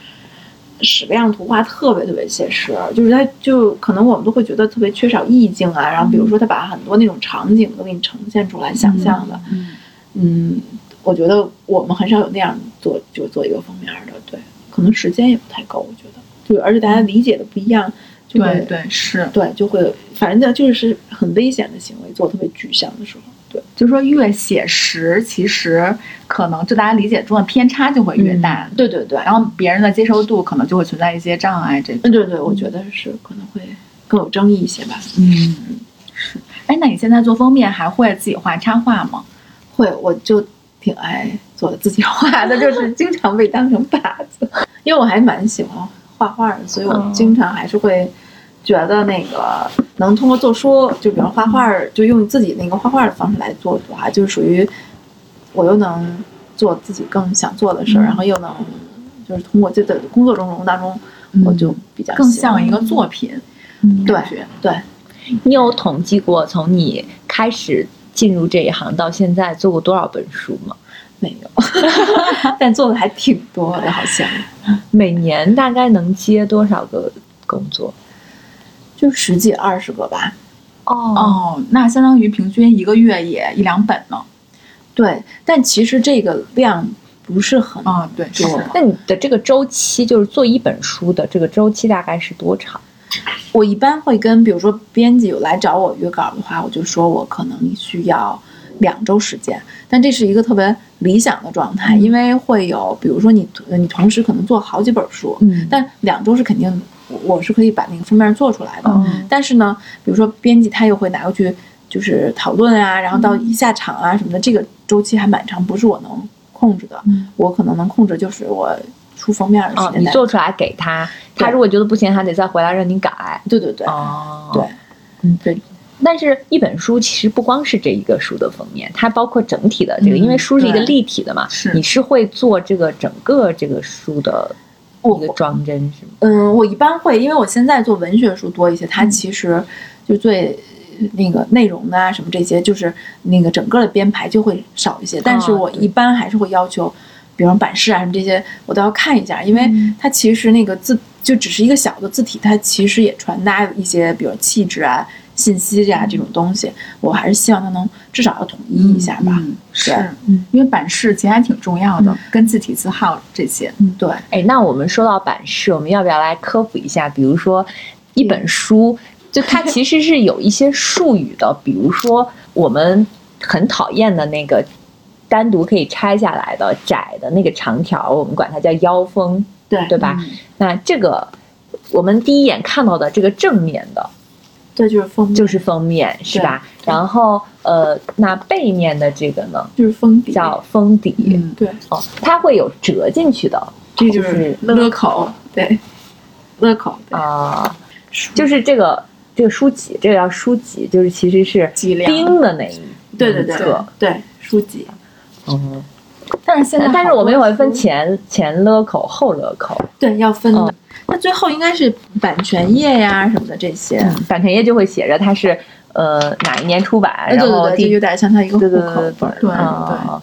矢量图画特别特别写实，就是他就可能我们都会觉得特别缺少意境啊，然后比如说他把很多那种场景都给你呈现出来，想象的，嗯，嗯，我觉得我们很少有那样做就做一个封面的，对，可能时间也不太够，我觉得，对，而且大家理解的不一样，对对是，对就会反正就是很危险的行为，做特别具象的时候，对。就是说越写实，其实可能就大家理解中的偏差就会越大，对对对，然后别人的接受度可能就会存在一些障碍。这对对，我觉得是可能会更有争议一些吧。嗯，是。哎，那你现在做封面还会自己画插画吗？会，我就挺爱做自己画的，就是经常被当成靶子，因为我还蛮喜欢画画的，所以我哦经常还是会觉得那个能通过做书，就比如画画，就用自己那个画画的方式来做的话，就是属于我又能做自己更想做的事儿，嗯。然后又能就是通过这个工作中当中，我就比较更像一个。作品，嗯对对。你有统计过从你开始进入这一行到现在做过多少本书吗？没有，但做的还挺多的，好像每年大概能接多少个工作？就十几二十个吧。哦，哦，那相当于平均一个月也一两本呢。对，但其实这个量不是很啊，对，是多。那你的这个周期，就是做一本书的这个周期大概是多长？我一般会跟，比如说编辑有来找我约稿的话，我就说我可能需要两周时间，但这是一个特别理想的状态，嗯。因为会有，比如说你你同时可能做好几本书，嗯。但两周是肯定我我是可以把那个封面做出来的。嗯但是呢，比如说编辑他又会拿过去就是讨论啊，然后到下场啊什么的，这个周期还蛮长，不是我能控制的。嗯。我可能能控制就是我出封面的哦时，间内。你做出来给他，他如果觉得不行，还得再回来让你改。对对对、哦，对，嗯对。但是，一本书其实不光是这一个书的封面，它包括整体的这个，嗯因为书是一个立体的嘛，是你是会做这个整个这个书的一个装帧是吗？嗯，我一般会，因为我现在做文学书多一些，它嗯其实就最呃那个内容啊什么这些，就是那个整个的编排就会少一些。但是我一般还是会要求，比如版式啊什么这些，我都要看一下，因为嗯它其实那个字就只是一个小的字体，它其实也传达一些比如气质啊、信息呀、这种东西，我还是希望它能至少要统一一下吧。嗯，是，嗯因为版式其实还挺重要的，跟字体字号这些。嗯，对，哎，那我们说到版式，我们要不要来科普一下？比如说一本书，就它其实是有一些术语的，比如说我们很讨厌的那个单独可以拆下来的窄的那个长条，我们管它叫腰封，对。对吧？嗯。那这个我们第一眼看到的这个正面的对，就是封面，就是封面，是吧？然后呃，那背面的这个呢就是封底，叫封底，嗯，对，哦，它会有折进去的这就就是是？勒口，对，勒口，啊。书就是这个这个书籍，这个叫书籍，就是其实是脊梁。钉的那一对对对对，书籍，嗯，但是现在但是我们一会分钱。前前勒口后勒口，对，要分的嗯。那最后应该是版权页呀什么的这些。版权页就会写着它是呃哪一年出版，然后对对，就第有点像它一个户口对本儿。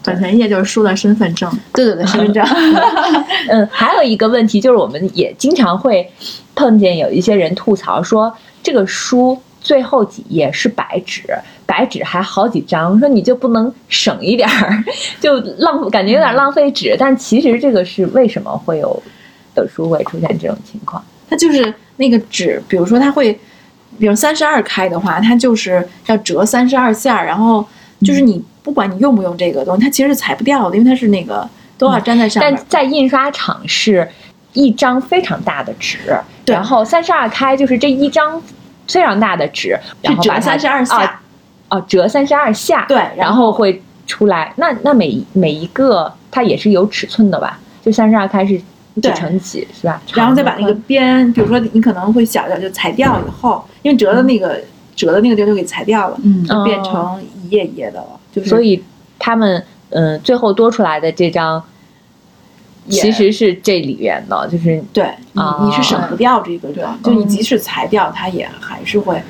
对版权页就是书的身份证。对对对，身份证。嗯，还有一个问题就是，我们也经常会碰见有一些人吐槽说，这个书最后几页是白纸，白纸还好几张，说你就不能省一点儿，就浪感觉有点浪费纸。但其实这个是为什么会有的书会出现这种情况？它就是那个纸，比如说它会，比如三十二开的话，它就是要折三十二下，然后就是你不管你用不用这个东西，它其实是裁不掉的，因为它是那个都要粘在上面但。在印刷厂是一张非常大的纸，对然后三十二开就是这一张非常大的纸，然后折把它32下啊哦，折三十二下，对然然后会出来。那那每每一个它也是有尺寸的吧？就三十二开是几对乘几是吧？然后再把那个边，比如说你可能会小点，就裁掉以后，因为折的那个折的那个地方就给裁掉了，嗯就变成一页一页的了。就是所以他们嗯最后多出来的这张。也其实是这里边的，就是对你哦你是省不掉这个的，就你即使裁掉，它也还是会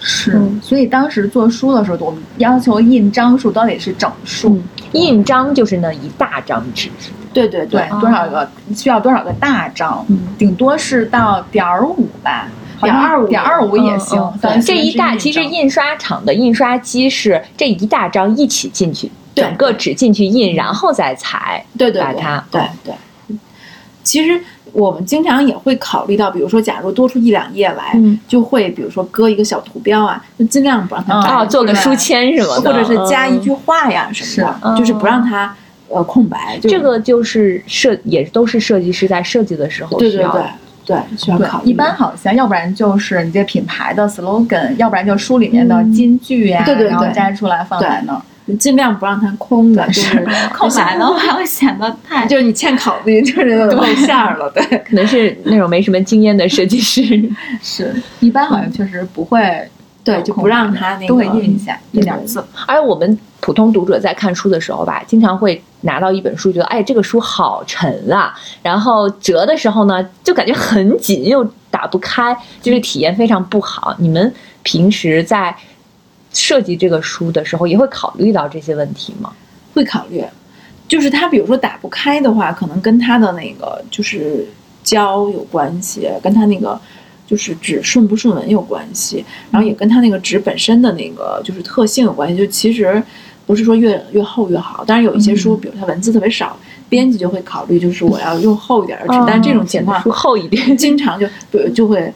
是。嗯，所以当时做书的时候，我们要求印章数到底是整数，嗯。印章，就是那一大张纸，对对对，哦多少个需要多少个大张，嗯。顶多是到点儿五吧，点二五。点二五也行嗯嗯。这一大其实印印刷厂的印刷机是这一大张一起进去，对整个纸进去印，然后再裁。对对对把它对对。其实我们经常也会考虑到，比如说，假如多出一两页来，嗯就会比如说搁一个小图标啊，就尽量不让它嗯白哦，做个书签什么的，或者是加一句嗯。话呀什么的，是就是不让它呃空白。就这个就是设，也都是设计师在设计的时候需要对对对对需要考虑。一般好像要不然就是你这品牌的 slogan，要不然就书里面的金句呀，对对对然后摘出来放在那儿。尽量不让它空的，就是空白的话会显得太 就是你欠考虑，就是露馅儿了，对。可能是那种没什么经验的设计师。是，一般好像确实不会对，就不让他那个都会印一下，印点字。而我们普通读者在看书的时候吧，经常会拿到一本书，觉得哎，这个书好沉啊，然后折的时候呢，就感觉很紧，又打不开，就是体验非常不好。你们平时在设计这个书的时候，也会考虑到这些问题吗？会考虑，就是它比如说打不开的话，可能跟它的那个就是胶有关系，跟它那个就是纸顺不顺纹有关系，然后也跟它那个纸本身的那个就是特性有关系。就其实不是说越越厚越好，当然有一些书，比如它文字特别少，编辑就会考虑就是我要用厚一点的纸，但是这种情况书厚一点，经常就就会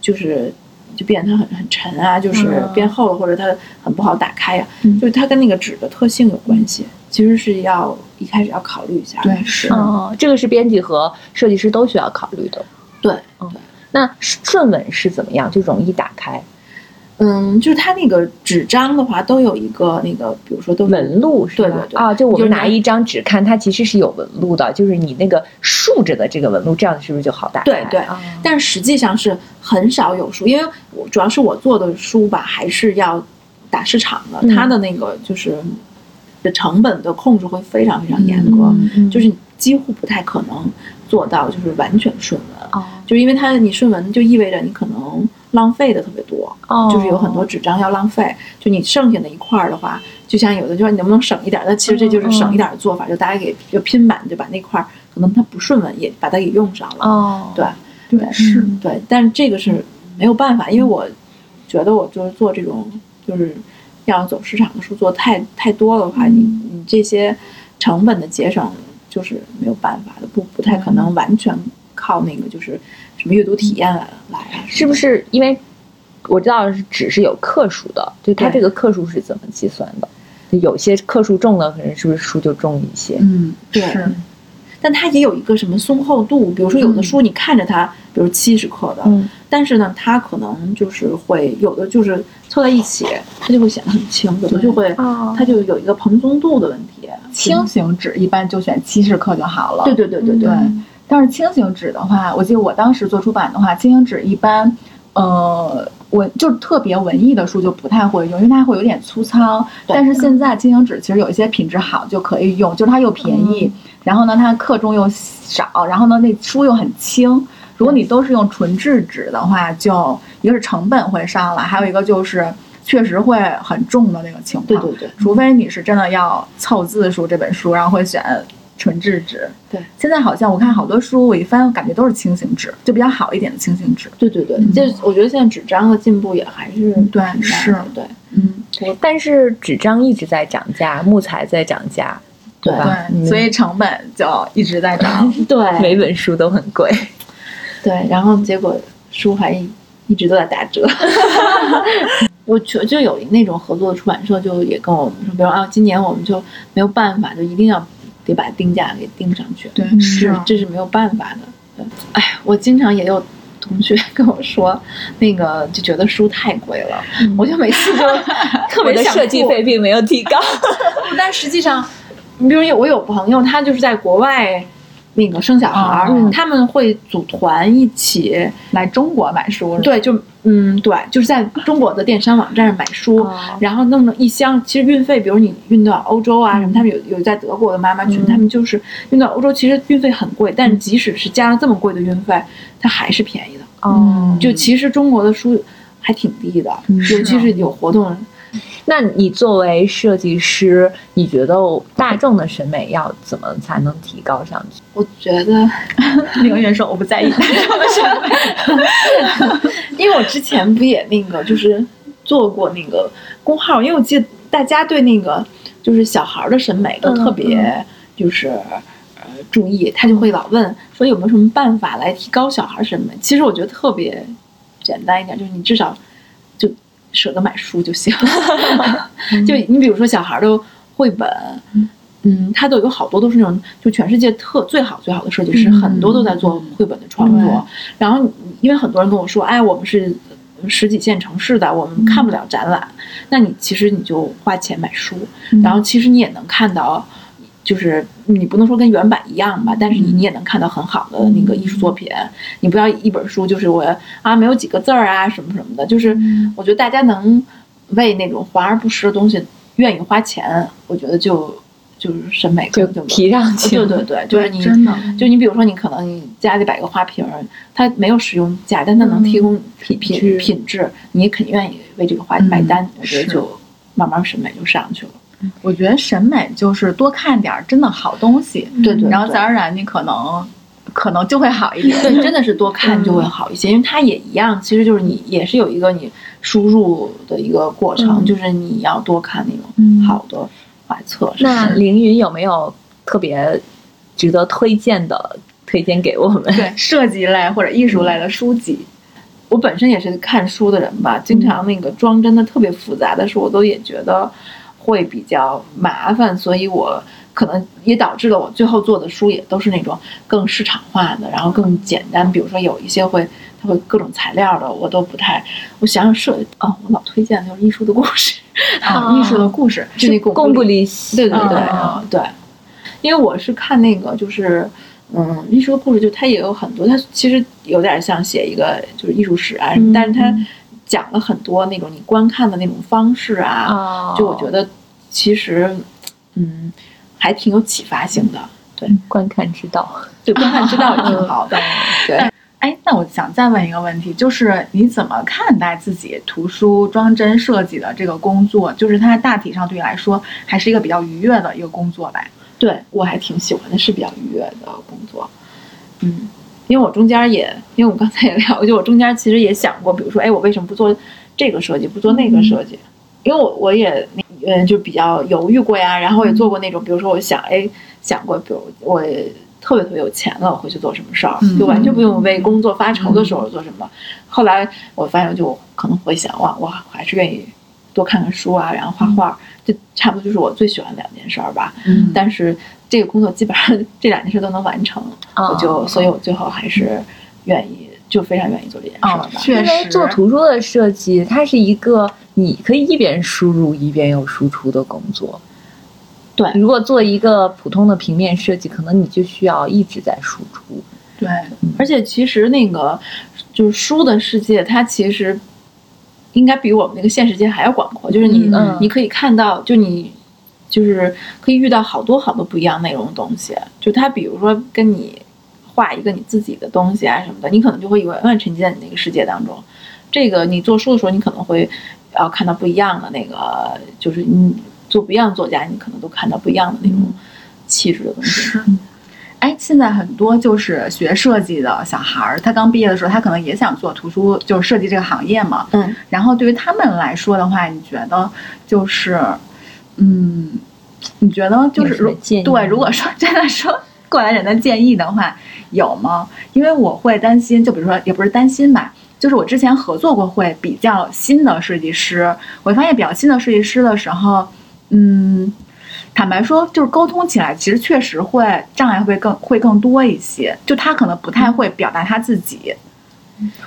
就是就变得它很很沉啊，就是嗯变厚了，或者它很不好打开呀、嗯就是它跟那个纸的特性有关系，其实是要一开始要考虑一下。对，是。哦，这个是编辑和设计师都需要考虑的。对，那顺纹是怎么样？就容易打开嗯，就是它那个纸张的话，都有一个那个，比如说都是纹路是吧？对对对啊，就我们拿一张纸看，它其实是有纹路的，就是你那个竖着的这个纹路，这样是不是就好打开？对对啊但实际上是很少有书，因为我主要是我做的书吧，还是要打市场的，嗯它的那个就是的成本的控制会非常非常严格，嗯嗯就是几乎不太可能做到就是完全顺纹，哦。就是因为它你顺纹就意味着你可能浪费的特别多，哦，就是有很多纸张要浪费，就你剩下的一块儿的话，就像有的就说你能不能省一点儿，那其实这就是省一点儿的做法，就大家给就拼版就把那块儿可能它不顺纹也把它给用上了，哦，对。对，是。对，但是这个是没有办法，因为我觉得我就是做这种就是要走市场的书做太太多的话，你你这些成本的节省就是没有办法的，不不太可能完全靠那个就是什么阅读体验来来啊，是不是因为我知道是纸是有克数的，就它这个克数是怎么计算的？有些克数重了，可能是不是书就重一些？嗯，对。但它也有一个什么松厚度，比如说有的嗯书你看着它，比如七十克的，嗯但是呢，它可能就是会有的就是凑在一起，它就会显得很轻，有的就会哦它就有一个蓬松度的问题。轻型纸一般就选七十克就好了。对对对对对对，但是轻型纸的话，我记得我当时做出版的话，轻型纸一般，呃，文就是特别文艺的书就不太会用，因为它会有点粗糙。但是现在轻型纸其实有一些品质好就可以用，就是它又便宜，然后呢它克重又少，然后呢那书又很轻。如果你都是用纯质纸的话，就一个是成本会上来，还有一个就是确实会很重的那个情况。对对对，除非你是真的要凑字数这本书，然后会选纯质纸。对，现在好像我看好多书，我一翻感觉都是轻型纸，就比较好一点的轻型纸。对对对，这我觉得现在纸张的进步也还是对是对，嗯，但是纸张一直在涨价，木材在涨价，对吧？对，嗯所以成本就一直在涨。对每本书都很贵。对，然后结果书还一一直都在打折。我就就有那种合作的出版社，就也跟我们说，比如啊，今年我们就没有办法，就一定要得把定价给定上去。对，是这是没有办法的。对，哎，我经常也有同学 跟我说，那个就觉得书太贵了，我就每次就特别的设计费并没有提高。但实际上，你比如有我有朋友，他就是在国外那个生小孩儿，嗯他们会组团一起，来中国买书，对，就嗯对，就是在中国的电商网站上买书，哦然后弄了一箱。其实运费，比如你运到欧洲啊什么，他们有有在德国的妈妈群，嗯他们就是运到欧洲，其实运费很贵，但是即使是加了这么贵的运费，它还是便宜的。哦，就其实中国的书还挺低的，是尤其是有活动。那你作为设计师，你觉得大众的审美要怎么才能提高上去？我觉得 宁远说我不在意大众的审美。因为我之前不也那个就是做过那个公号，因为我记得大家对那个就是小孩儿的审美都特别就是、呃注意，他就会老问说有没有什么办法来提高小孩儿审美。其实我觉得特别简单一点，就是你至少就舍得买书就行。就你比如说小孩儿的绘本。嗯，他都有好多都是那种，就全世界特最好最好的设计师，嗯很多都在做绘本的创作。对。然后因为很多人跟我说，哎，我们是十几线城市的，我们看不了展览，那你其实你就花钱买书，然后其实你也能看到，就是你不能说跟原版一样吧，但是你你也能看到很好的那个艺术作品。你不要一本书就是我啊没有几个字儿啊什么什么的，就是我觉得大家能为那种华而不实的东西愿意花钱，我觉得就就是审美就就提上去对对对，就是你真的，就你比如说，你可能你家里摆个花瓶儿，它没有使用价，但它能提供品品品质，你也肯愿意为这个花嗯买单，我觉得就慢慢审美就上去了。我觉得审美就是多看点儿真的好东西，对对，对然后自然而然你可能可能就会好一点。对，真的是多看就会好一些，因为它也一样，其实就是你也是有一个你输入的一个过程，嗯就是你要多看那种嗯好的画册。那是凌云有没有特别值得推荐的推荐给我们？对 设计类或者艺术类的书籍，我本身也是看书的人吧，经常那个装帧的特别复杂的书，我都也觉得会比较麻烦，所以我可能也导致了我最后做的书也都是那种更市场化的，然后更简单。比如说有一些会它会各种材料的，我都不太。我想想设哦，我老推荐就是艺术的故事，啊，艺术的故事，就那个贡布里希，对对对、哦对，因为我是看那个就是。嗯，艺术的故事就它也有很多，它其实有点像写一个就是艺术史啊，嗯但是它讲了很多那种你观看的那种方式啊，哦，就我觉得其实嗯还挺有启发性的，对观看之道。对，观看之道也挺好的，对。哎，那我想再问一个问题，就是你怎么看待自己图书装帧设计的这个工作？就是它大体上对你来说还是一个比较愉悦的一个工作吧？对我还挺喜欢的，是比较愉悦的工作。嗯，因为我中间也，因为我刚才也聊，就我中间其实也想过，比如说，哎，我为什么不做这个设计，不做那个设计？因为我我也那呃就比较犹豫过呀，然后也做过那种，比如说我想，哎，想过，比如我特别特别有钱了，我会去做什么事儿，嗯就完全不用为工作发愁的时候做什么。后来我发现，就可能会想，哇，我还是愿意多看看书啊，然后画画，这差不多就是我最喜欢两件事儿吧。嗯但是这个工作基本上 这两件事都能完成，哦我就，所以我最后还是愿意，就非常愿意做这件事儿吧。哦确因为实做图书的设计，它是一个你可以一边输入一边又输出的工作。对如果做一个普通的平面设计，可能你就需要一直在输出。对，而且其实那个就是书的世界，它其实应该比我们那个现实界还要广阔。就是你、嗯你可以看到，就你就是可以遇到好多好多不一样内容的东西。就他比如说跟你画一个你自己的东西啊什么的，你可能就会永远沉浸在你那个世界当中。这个你做书的时候，你可能会要看到不一样的那个，就是你做不一样的作家，你可能都看到不一样的那种气质的东西。是。哎，现在很多就是学设计的小孩儿，他刚毕业的时候，他可能也想做图书，就是设计这个行业嘛。嗯。然后对于他们来说的话，你觉得就是，嗯，你觉得就是如对，如果说真的说过来人的建议的话，有吗？因为我会担心，就比如说也不是担心吧，就是我之前合作过会比较新的设计师，我发现比较新的设计师的时候，嗯。坦白说，就是沟通起来，其实确实会障碍会更会更多一些。就他可能不太会表达他自己，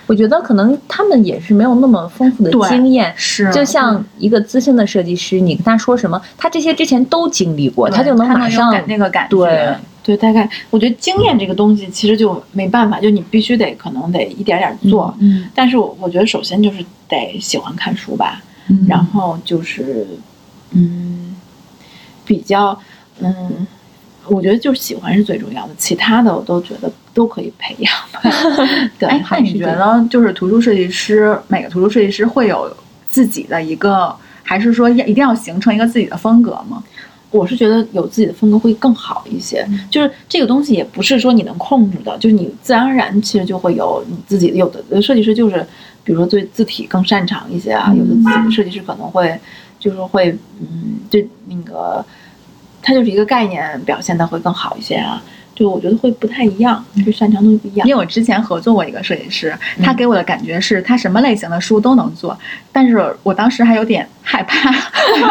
我觉得可能他们也是没有那么丰富的经验。是就像一个资深的设计师，你跟他说什么，他这些之前都经历过，他就能马上那个感觉。对对，大概我觉得经验这个东西其实就没办法，就你必须得可能得一点点做。嗯，但是我我觉得首先就是得喜欢看书吧，嗯然后就是嗯，比较嗯，我觉得就是喜欢是最重要的，其他的我都觉得都可以培养吧。对，你觉得就是图书设计师，每个图书设计师会有自己的一个，还是说要一定要形成一个自己的风格吗？我是觉得有自己的风格会更好一些，就是这个东西也不是说你能控制的，就是你自然而然其实就会有你自己有的设计师就是，比如说对字体更擅长一些啊，有的自己的设计师可能会就是会嗯，对那个它就是一个概念表现的会更好一些啊，就我觉得会不太一样，就擅长的东西不一样因。为我之前合作过一个摄影师，他给我的感觉是他什么类型的书都能做，但是我当时还有点害怕。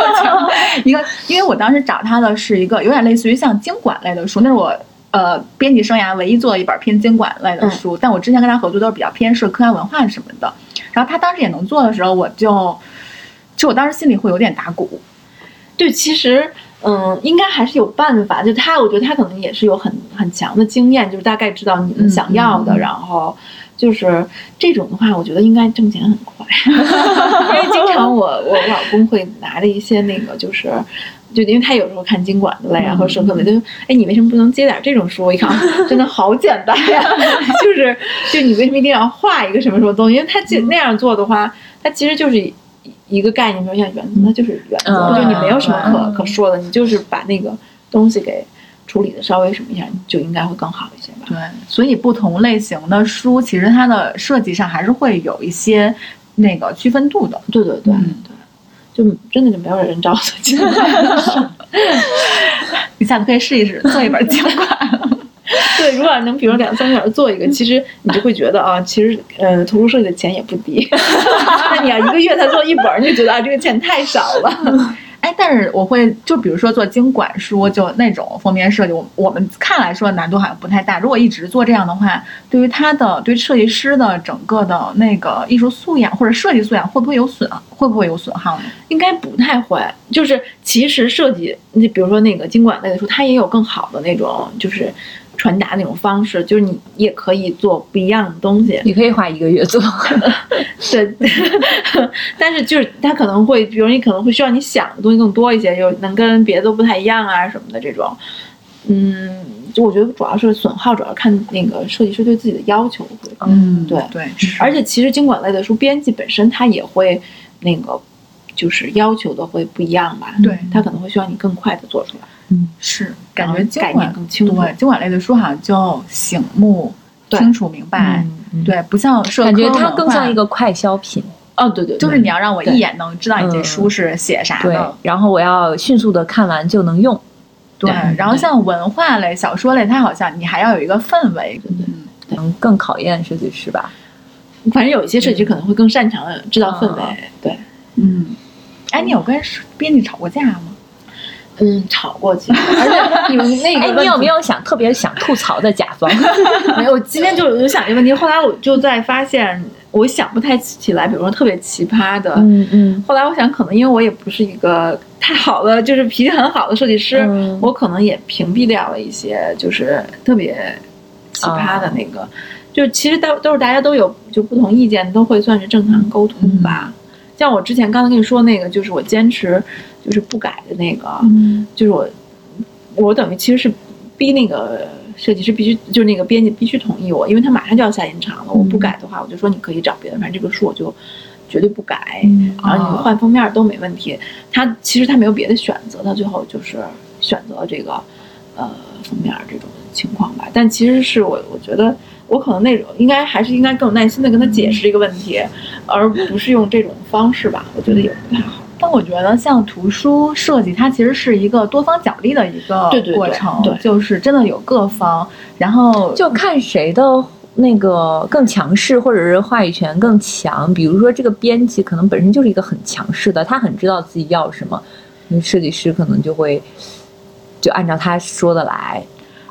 一个，因为我当时找他的是一个有点类似于像经管类的书，那是我呃编辑生涯唯一做的一本偏经管类的书。但我之前跟他合作都是比较偏社科啊文化什么的，然后他当时也能做的时候，我就，其实我当时心里会有点打鼓。对，其实嗯，应该还是有办法。就他，我觉得他可能也是有很很强的经验，就是大概知道你们想要的，然后就是这种的话，我觉得应该挣钱很快。因为经常我我老公会拿着一些那个就是。就因为他有时候看经管的类啊，或者社科类，他就哎，你为什么不能接点这种书？我一看，啊真的好简单呀！就是，就你为什么一定要画一个什么什么东西？因为他就那样做的话，他其实就是一一个概念，比如像原则，它就是原则，嗯就你没有什么可嗯可说的，你就是把那个东西给处理的稍微什么一下，就应该会更好一些吧。对，所以不同类型的书，其实它的设计上还是会有一些那个区分度的。对对对嗯对，就真的就没有人找我做经管。你下次可以试一试做一本经管。对，如果能比如两三个小时做一个，其实你就会觉得啊，其实呃，图书设计的钱也不低。那你要一个月才做一本儿，你就觉得啊，这个钱太少了。哎，但是我会就比如说做经管书，就那种封面设计，我我们看来说难度好像不太大。如果一直做这样的话，对于他的对设计师的整个的那个艺术素养或者设计素养会不会有损会不会有损耗呢？应该不太会，就是其实设计，你比如说那个经管类的书，它也有更好的那种，就是传达那种方式，就是你也可以做不一样的东西。你可以花一个月做。对，但是就是它可能会，比如你可能会需要你想的东西更多一些，就能跟别的都不太一样啊什么的这种。嗯，就我觉得主要是损耗，主要看那个设计师对自己的要求。嗯对对，而且其实经管类的书，编辑本身他也会那个，就是要求的会不一样吧？对他可能会需要你更快的做出来。是感觉概经管念更清楚对经管类的书好像就醒目、清楚、明白。嗯，对，不像社科感觉它更像一个快消品。哦，对对，就是你要让我一眼能知道你这书是写啥对的。，然后我要迅速的看完就能用。对对，然后像文化类、小说类，它好像你还要有一个氛围。对对嗯能更考验设计师吧？反正有一些设计师可能会更擅长制造氛围。对，嗯，哎，你有跟编辑吵过架吗？嗯，吵过其实，而且你们那哎，个你有没有？想特别想吐槽的甲方？没有，我今天就就想这个问题，后来我就在发现，我想不太起来，比如说特别奇葩的。嗯嗯后来我想，可能因为我也不是一个太好的，就是脾气很好的设计师，嗯我可能也屏蔽掉了一些就是特别奇葩的那个。就其实都都是大家都有就不同意见，都会算是正常沟通吧。像我之前刚才跟你说那个，就是我坚持就是不改的那个，嗯就是我我等于其实是逼那个设计师必须就是那个编辑必须同意我，因为他马上就要下印厂了，我不改的话，我就说你可以找别的，反正这个书我就绝对不改，嗯然后你换封面都没问题。他其实他没有别的选择，他最后就是选择这个呃封面这种情况吧。但其实是我我觉得我可能那种应该还是应该更有耐心的跟他解释这个问题，而不是用这种方式吧。我觉得也不太好。但我觉得像图书设计，它其实是一个多方角力的一个对对对过程，对就是真的有各方，然后就看谁的那个更强势，或者是话语权更强。比如说，这个编辑可能本身就是一个很强势的，他很知道自己要什么，那设计师可能就会就按照他说的来。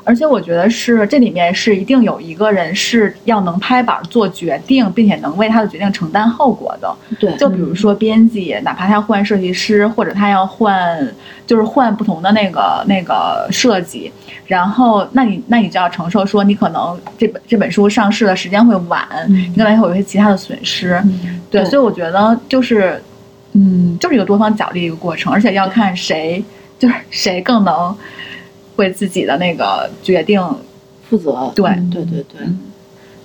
而且我觉得是这里面是一定有一个人是要能拍板做决定，并且能为他的决定承担后果的。对，就比如说编辑，哪怕他换设计师，或者他要换，就是换不同的那个那个设计，然后那你那你就要承受说你可能这本这本书上市的时间会晚，你可能会有一些其他的损失。对，对。所以我觉得就是，嗯，就是一个多方角力一个过程，而且要看谁就是谁更能为自己的那个决定。负责。对嗯对对对，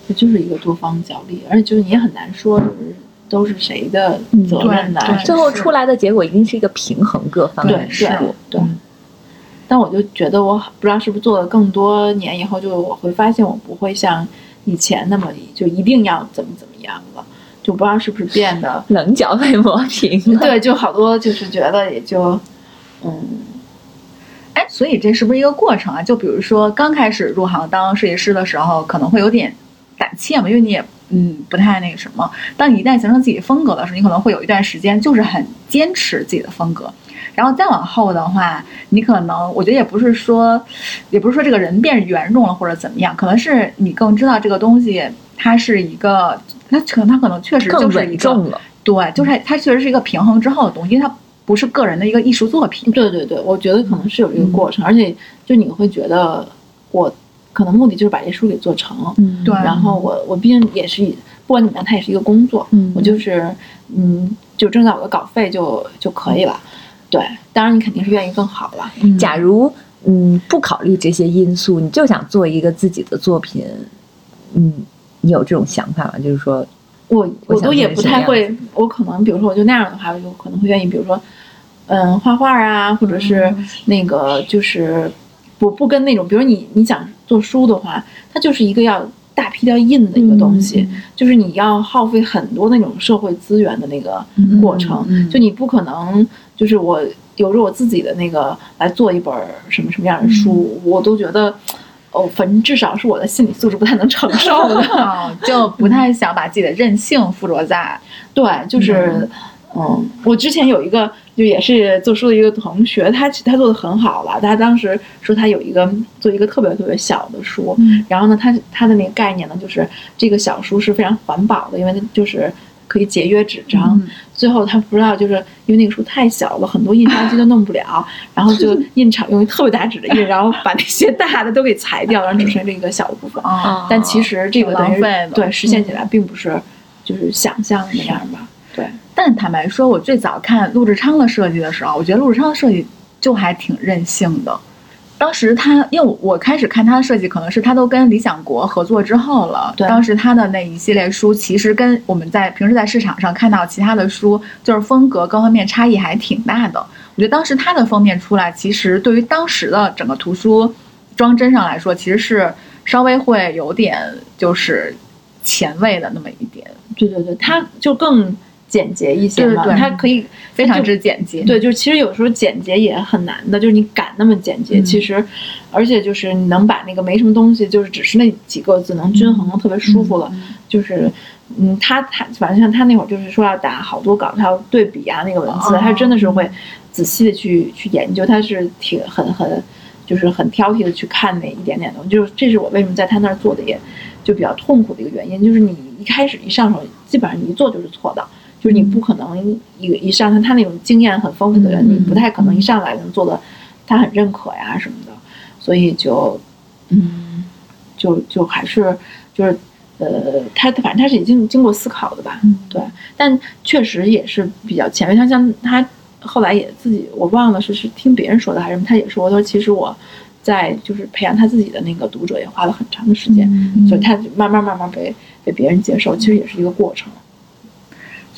这就是一个多方角力，而且就是你也很难说就是都是谁的责任呐、对对最后出来的结果一定是一个平衡各方的事物。对对。但我就觉得，我不知道是不是做了更多年以后，就我会发现我不会像以前那么就一定要怎么怎么样了，就不知道是不是变得棱角被磨平了。对，就好多就是觉得也就嗯哎，所以这是不是一个过程啊？就比如说刚开始入行当设计师的时候，可能会有点胆怯嘛，因为你也嗯不太那个什么。当你一旦形成自己风格的时候，你可能会有一段时间就是很坚持自己的风格。然后再往后的话，你可能我觉得也不是说，也不是说这个人变圆融了或者怎么样，可能是你更知道这个东西它是一个，它可能它可能确实更就是一个对，就是它确实是一个平衡之后的东西，因为它不是个人的一个艺术作品。对对对，我觉得可能是有这个过程，而且就你会觉得我可能目的就是把这书给做成，嗯对然后我我毕竟也是不管怎么样，它也是一个工作，嗯我就是嗯就挣到我的稿费就就可以了。对，当然你肯定是愿意更好了。假如嗯不考虑这些因素，你就想做一个自己的作品，嗯，你有这种想法吗？就是说，我我都也不太会，我可能比如说我就那样的话，我就可能会愿意，比如说，嗯，画画啊，或者是那个就是不不跟那种，比如你你想做书的话，它就是一个要大批量印的一个东西，就是你要耗费很多那种社会资源的那个过程，就你不可能就是我有着我自己的那个来做一本什么什么样的书，我都觉得。哦，反正至少是我的心理素质不太能承受的。啊，就不太想把自己的任性附着在，对，就是，嗯，我之前有一个就也是做书的一个同学，他其他做的很好了，他当时说他有一个做一个特别特别小的书，嗯然后呢，他他的那个概念呢，就是这个小书是非常环保的，因为它就是可以节约纸张。嗯最后他不知道，就是因为那个书太小了，很多印刷机都弄不了，然后就印厂用特别大纸的印，然后把那些大的都给裁掉，然后只剩这一个小部分。啊，但其实这个等于浪费对实现起来并不是就是想象的那样吧？对。但坦白说，我最早看陆志昌的设计的时候，我觉得陆志昌的设计就还挺任性的。当时他，因为我我开始看他的设计，可能是他都跟理想国合作之后了。对当时他的那一系列书，其实跟我们在平时在市场上看到其他的书，就是风格各方面差异还挺大的。我觉得当时他的封面出来，其实对于当时的整个图书装帧上来说，其实是稍微会有点就是前卫的那么一点，对对对，他就更简洁一些嘛，对对对。它可以非常之简洁。对，就是其实有时候简洁也很难的，就是你敢那么简洁，嗯。其实而且就是你能把那个没什么东西，就是只是那几个字能均衡的特别舒服了，就是。嗯，他他反正像他那会儿就是说要打好多稿，他要对比啊那个文字，哦。他真的是会仔细的去去研究，他是挺很很就是很挑剔的去看那一点点东西，就是这是我为什么在他那儿做的也就比较痛苦的一个原因，就是你一开始一上手，基本上你一做就是错的，就是你不可能一一上他他那种经验很丰富的人，嗯你不太可能一上来能做的他很认可呀什么的，所以就嗯，就就还是就是呃，他反正他是已经经过思考的吧，嗯对，但确实也是比较前卫。他像他后来也自己，我忘了是是听别人说的还是什么，他也说，他说其实我在就是培养他自己的那个读者也花了很长的时间，嗯所以他慢慢慢慢被被别人接受，其实也是一个过程。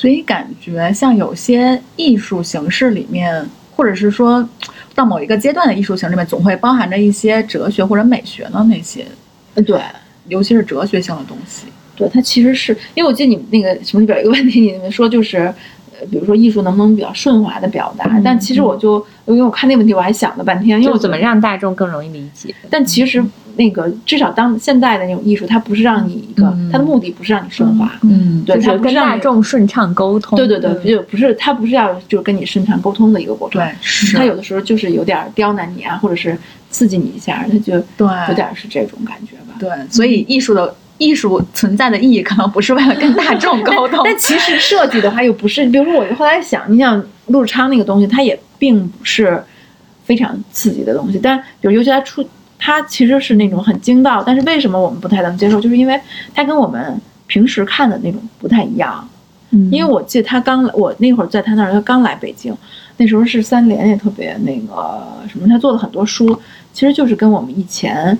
所以感觉像有些艺术形式里面，或者是说到某一个阶段的艺术形式里面，总会包含着一些哲学或者美学的那些，嗯，对。尤其是哲学性的东西。对，它其实是因为我记得你们那个什么里边有一个问题，你们说就是，呃，比如说艺术能不能比较顺滑的表达？但其实我就因为我看那问题，我还想了半天，因为我怎么让大众更容易理解？但其实那个至少当现在的那种艺术，它不是让你一个，嗯。它的目的不是让你顺滑，嗯。对，它就是跟不是让你。大众顺畅沟通。对对对，就不是它不是要就是跟你顺畅沟通的一个过程，对，是。它有的时候就是有点刁难你啊，或者是刺激你一下，它就对。有点是这种感觉吧。对，所以艺术的艺术存在的意义，可能不是为了跟大众沟通，但其实设计的话又不是，比如说我后来想，你想陆志昌那个东西，它也并不是非常刺激的东西，但比如尤其他出，它其实是那种很精到，但是为什么我们不太能接受，就是因为它跟我们平时看的那种不太一样。嗯因为我记得他刚来，我那会儿在他那儿，他刚来北京，那时候是三联也特别那个什么，他做了很多书，其实就是跟我们以前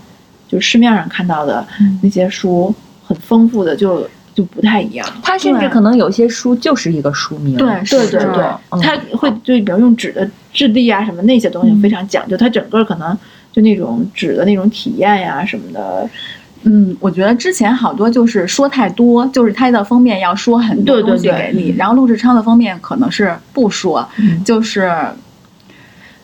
就市面上看到的那些书很丰富的，就就不太一样。它甚至可能有些书就是一个书名。对对对对，嗯他会就比如用纸的质地啊什么那些东西非常讲究，它整个可能就那种纸的那种体验呀、什么的，嗯，我觉得之前好多就是说太多，就是他的封面要说很多东西对给你，然后陆志昌的封面可能是不说，嗯就是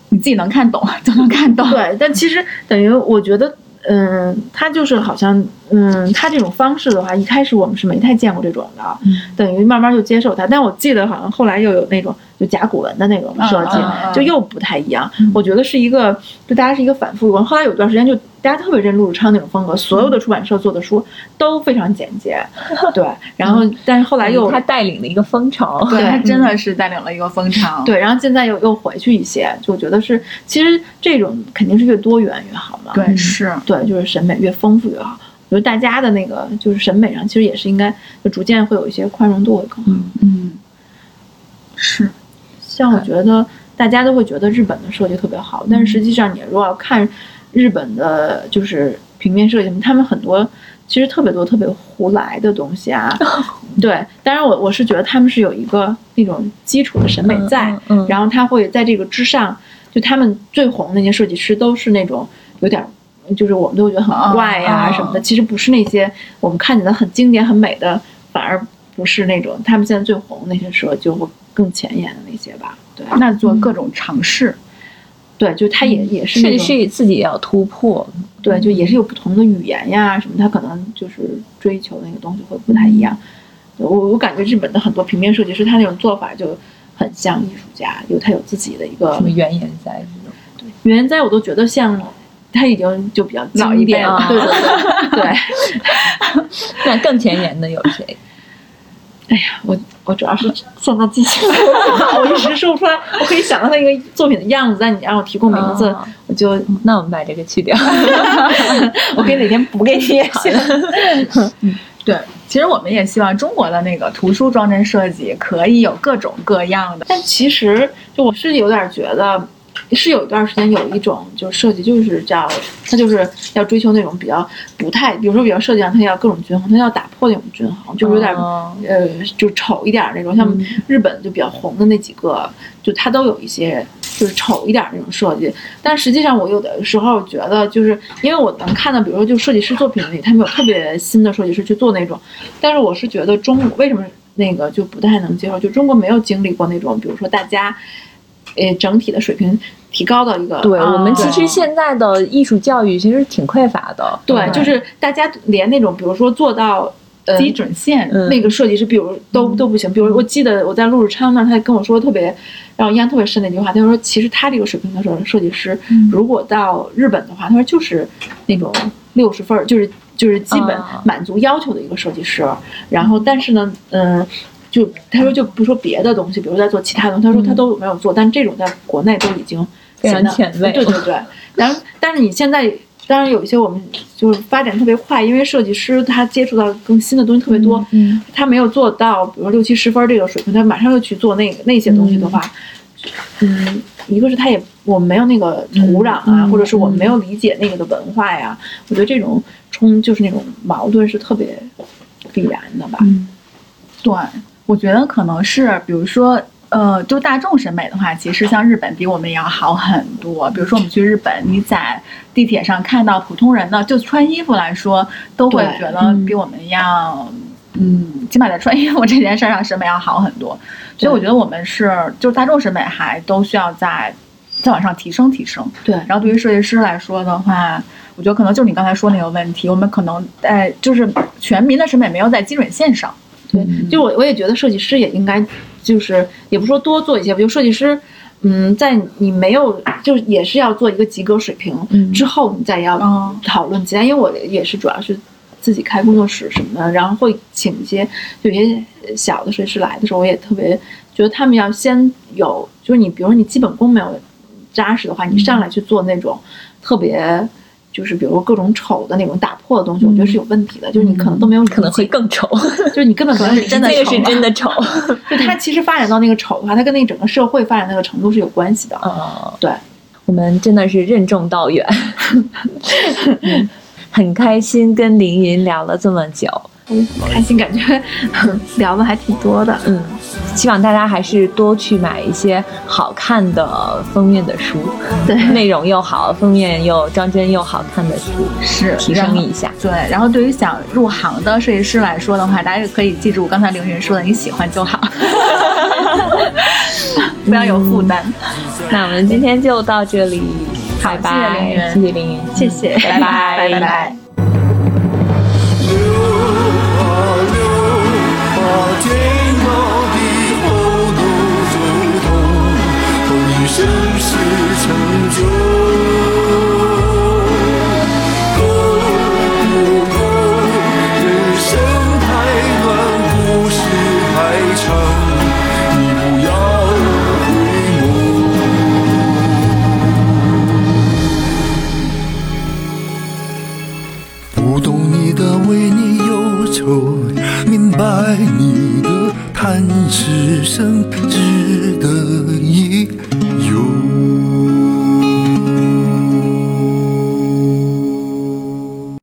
你自己能看懂就能看懂。对，但其实等于我觉得，嗯，他就是好像，嗯，他这种方式的话，一开始我们是没太见过这种的，嗯等于慢慢就接受它。但我记得好像后来又有那种就甲骨文的那种设计，就又不太一样。嗯我觉得是一个，就大家是一个反复。后来有段时间就大家特别认陆志昌那种风格，所有的出版社做的书都非常简洁，对。然后，但是后来又他带领了一个风潮。对，对他真的是带领了一个风潮。对，然后现在又又回去一些，就我觉得是，其实这种肯定是越多元越好嘛。对，是对，就是审美越丰富越好。我觉得大家的那个就是审美上，其实也是应该就逐渐会有一些宽容度会更好。嗯嗯，是像我觉得大家都会觉得日本的设计特别好，但是实际上你如果要看日本的，就是平面设计，他们很多其实特别多特别胡来的东西啊。对，当然我我是觉得他们是有一个那种基础的审美在，嗯嗯嗯然后他会在这个之上，就他们最红的那些设计师都是那种有点儿。就是我们都会觉得很怪呀、哦什么的，其实不是那些我们看起来很经典、很美的，反而不是那种他们现在最红那些时候，就会更前沿的那些吧。对，那做各种尝试。对，就他也也是那是种是自己也要突破。对，就也是有不同的语言呀什么，他可能就是追求那个东西会不太一样。我我感觉日本的很多平面设计师，他那种做法就很像艺术家，有他有自己的一个什么原研哉这种。原哉，我都觉得像他已经就比较老一经典辈了对对对对。那更前沿的有谁？哎呀，我我主要是现在记性不好，我一时说不出来。我可以想到那个作品的样子，但你让我提供名字，哦我就那我们把这个去掉。我可以哪天补给你 也行。对，其实我们也希望中国的那个图书装帧设计可以有各种各样的。但其实就我是有点觉得，是有一段时间有一种就是设计就是叫它就是要追求那种比较不太，比如说比较设计上它要各种均衡，它要打破那种均衡，就是有点、哦呃就丑一点儿那种，像嗯日本就比较红的那几个，就它都有一些就是丑一点儿那种设计。但实际上我有的时候觉得，就是因为我能看到，比如说就设计师作品里，他们有特别新的设计师去做那种，但是我是觉得中为什么那个就不太能接受，就中国没有经历过那种，比如说大家。呃，整体的水平提高到一个对啊我们其实现在的艺术教育其实挺匮乏的。对，嗯就是大家连那种，比如说做到呃基准线，嗯那个设计师，比如都都不行。比如我记得我在陆志昌那儿，他跟我说特别让我印象特别深的一句话，他说其实他这个水平的时候，设计师如果到日本的话，他说就是那种六十分儿，就是就是基本啊满足要求的一个设计师。然后但是呢，嗯。就他说就不说别的东西，比如在做其他东西，他说他都没有做，但这种在国内都已经非常显得前卫对对对，然后但是你现在当然有一些我们就是发展特别快，因为设计师他接触到更新的东西特别多，嗯他没有做到比如说六七十分这个水平，他马上就去做那个那些东西的话，嗯，一个是他也我们没有那个土壤啊，嗯或者是我们没有理解那个的文化呀，我觉得这种冲就是那种矛盾是特别必然的吧。嗯。对，我觉得可能是，比如说，呃，就大众审美的话，其实像日本比我们也要好很多。比如说我们去日本，你在地铁上看到普通人的，就穿衣服来说，都会觉得比我们要，嗯，起码在穿衣服这件事上审美要好很多。所以我觉得我们是，就是大众审美还都需要再再往上提升提升。对，然后对于设计师来说的话，我觉得可能就是你刚才说那个问题，我们可能在就是全民的审美没有在基准线上。对，就我我也觉得设计师也应该，就是也不说多做一些吧，就设计师，嗯，在你没有就是也是要做一个及格水平、嗯之后，你再要嗯讨论其他。因为我也是主要是自己开工作室什么的，然后会请一些有些小的设计师来的时候，我也特别觉得他们要先有，就是你比如说你基本功没有扎实的话，你上来去做那种特别。就是比如说各种丑的那种打破的东西，我觉得是有问题的。就是你可能都没有理可能会更丑，就是你根本没有可能是真的那个是真的丑。就它其实发展到那个丑的话，它跟那整个社会发展那个程度是有关系的。哦，对，我们真的是任重道远，嗯很开心跟凌云聊了这么久。开心，感觉 聊的还挺多的。嗯，希望大家还是多去买一些好看的封面的书，对内容又好，封面又装帧又好看的书，是提升一下。对，然后对于想入行的设计师来说的话，大家也可以记住刚才凌云说的，你喜欢就好，不要有负担。那我们今天就到这里，拜拜，谢谢凌云谢谢凌云，谢谢，拜拜拜拜。流生死成就。够不够？人生太短，故事太长，你不要回眸。不懂你的为你忧愁，明白你的叹息声，